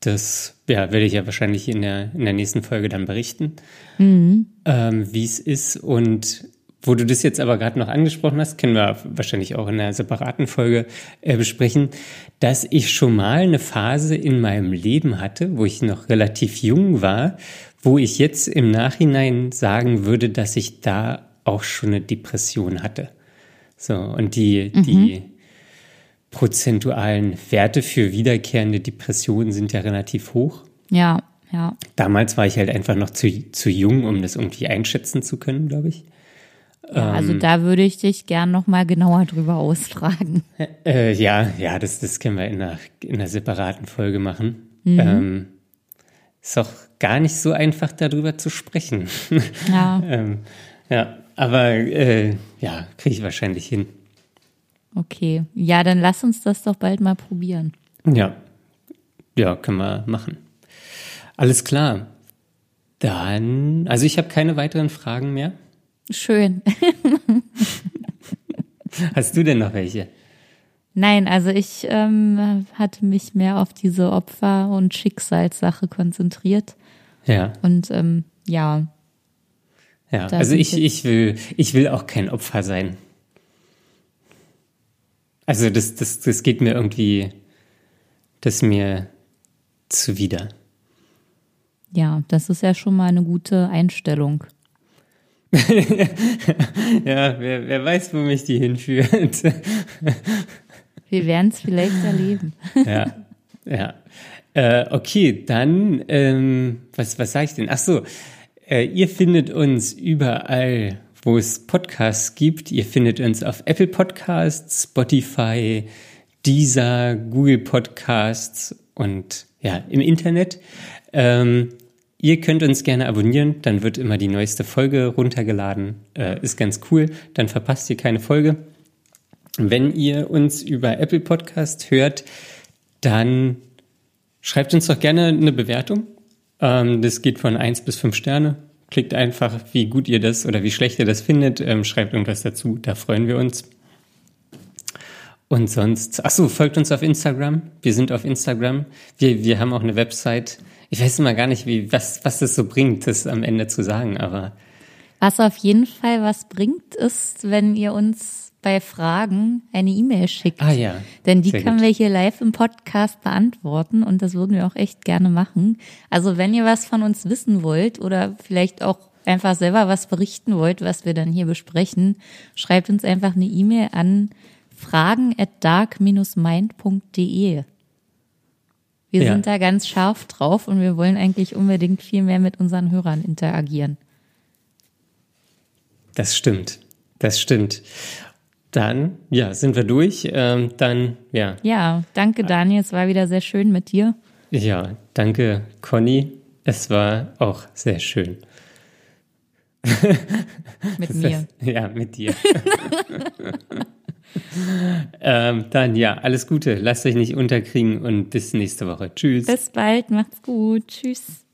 Speaker 2: das ja, werde ich ja wahrscheinlich in der, in der nächsten Folge dann berichten, mhm. ähm, wie es ist. Und wo du das jetzt aber gerade noch angesprochen hast, können wir wahrscheinlich auch in einer separaten Folge äh, besprechen, dass ich schon mal eine Phase in meinem Leben hatte, wo ich noch relativ jung war, wo ich jetzt im Nachhinein sagen würde, dass ich da auch schon eine Depression hatte. So, und die, mhm. die, prozentualen Werte für wiederkehrende Depressionen sind ja relativ hoch.
Speaker 1: Ja, ja.
Speaker 2: Damals war ich halt einfach noch zu, zu jung, um das irgendwie einschätzen zu können, glaube ich.
Speaker 1: Ja, also ähm, da würde ich dich gern noch mal genauer drüber ausfragen.
Speaker 2: Äh, ja, ja, das, das können wir in einer, in einer separaten Folge machen. Mhm. Ähm, ist auch gar nicht so einfach, darüber zu sprechen.
Speaker 1: Ja.
Speaker 2: ähm, ja, aber äh, ja, kriege ich wahrscheinlich hin.
Speaker 1: Okay, ja, dann lass uns das doch bald mal probieren.
Speaker 2: Ja, ja, können wir machen. Alles klar. Dann, also ich habe keine weiteren Fragen mehr.
Speaker 1: Schön.
Speaker 2: Hast du denn noch welche?
Speaker 1: Nein, also ich ähm, hatte mich mehr auf diese Opfer- und Schicksalssache konzentriert.
Speaker 2: Ja.
Speaker 1: Und ähm, ja.
Speaker 2: Ja, also ich, ich will, ich will auch kein Opfer sein. Also das, das, das geht mir irgendwie, das mir zuwider.
Speaker 1: Ja, das ist ja schon mal eine gute Einstellung.
Speaker 2: ja, wer, wer weiß, wo mich die hinführt.
Speaker 1: Wir werden es vielleicht erleben.
Speaker 2: ja, ja. Äh, okay, dann, ähm, was, was sage ich denn? Ach so, äh, ihr findet uns überall wo es Podcasts gibt. Ihr findet uns auf Apple Podcasts, Spotify, Deezer, Google Podcasts und ja, im Internet. Ähm, ihr könnt uns gerne abonnieren, dann wird immer die neueste Folge runtergeladen. Äh, ist ganz cool, dann verpasst ihr keine Folge. Wenn ihr uns über Apple Podcast hört, dann schreibt uns doch gerne eine Bewertung. Ähm, das geht von eins bis fünf Sterne. Klickt einfach, wie gut ihr das oder wie schlecht ihr das findet. Ähm, schreibt irgendwas dazu, da freuen wir uns. Und sonst, ach so, folgt uns auf Instagram. Wir sind auf Instagram. Wir, wir haben auch eine Website. Ich weiß immer gar nicht, wie, was, was das so bringt, das am Ende zu sagen, aber.
Speaker 1: Was auf jeden Fall was bringt, ist, wenn ihr uns bei Fragen eine E-Mail schickt.
Speaker 2: Ah ja.
Speaker 1: Denn die Sehr können gut. wir hier live im Podcast beantworten und das würden wir auch echt gerne machen. Also wenn ihr was von uns wissen wollt oder vielleicht auch einfach selber was berichten wollt, was wir dann hier besprechen, schreibt uns einfach eine E-Mail an fragen at dark-mind.de. Wir ja. sind da ganz scharf drauf und wir wollen eigentlich unbedingt viel mehr mit unseren Hörern interagieren.
Speaker 2: Das stimmt. Das stimmt. Dann, ja, sind wir durch. Ähm, dann, ja.
Speaker 1: Ja, danke Daniel, es war wieder sehr schön mit dir.
Speaker 2: Ja, danke Conny, es war auch sehr schön.
Speaker 1: mit mir.
Speaker 2: ja, mit dir. ähm, dann, ja, alles Gute, lasst euch nicht unterkriegen und bis nächste Woche. Tschüss.
Speaker 1: Bis bald, macht's gut. Tschüss.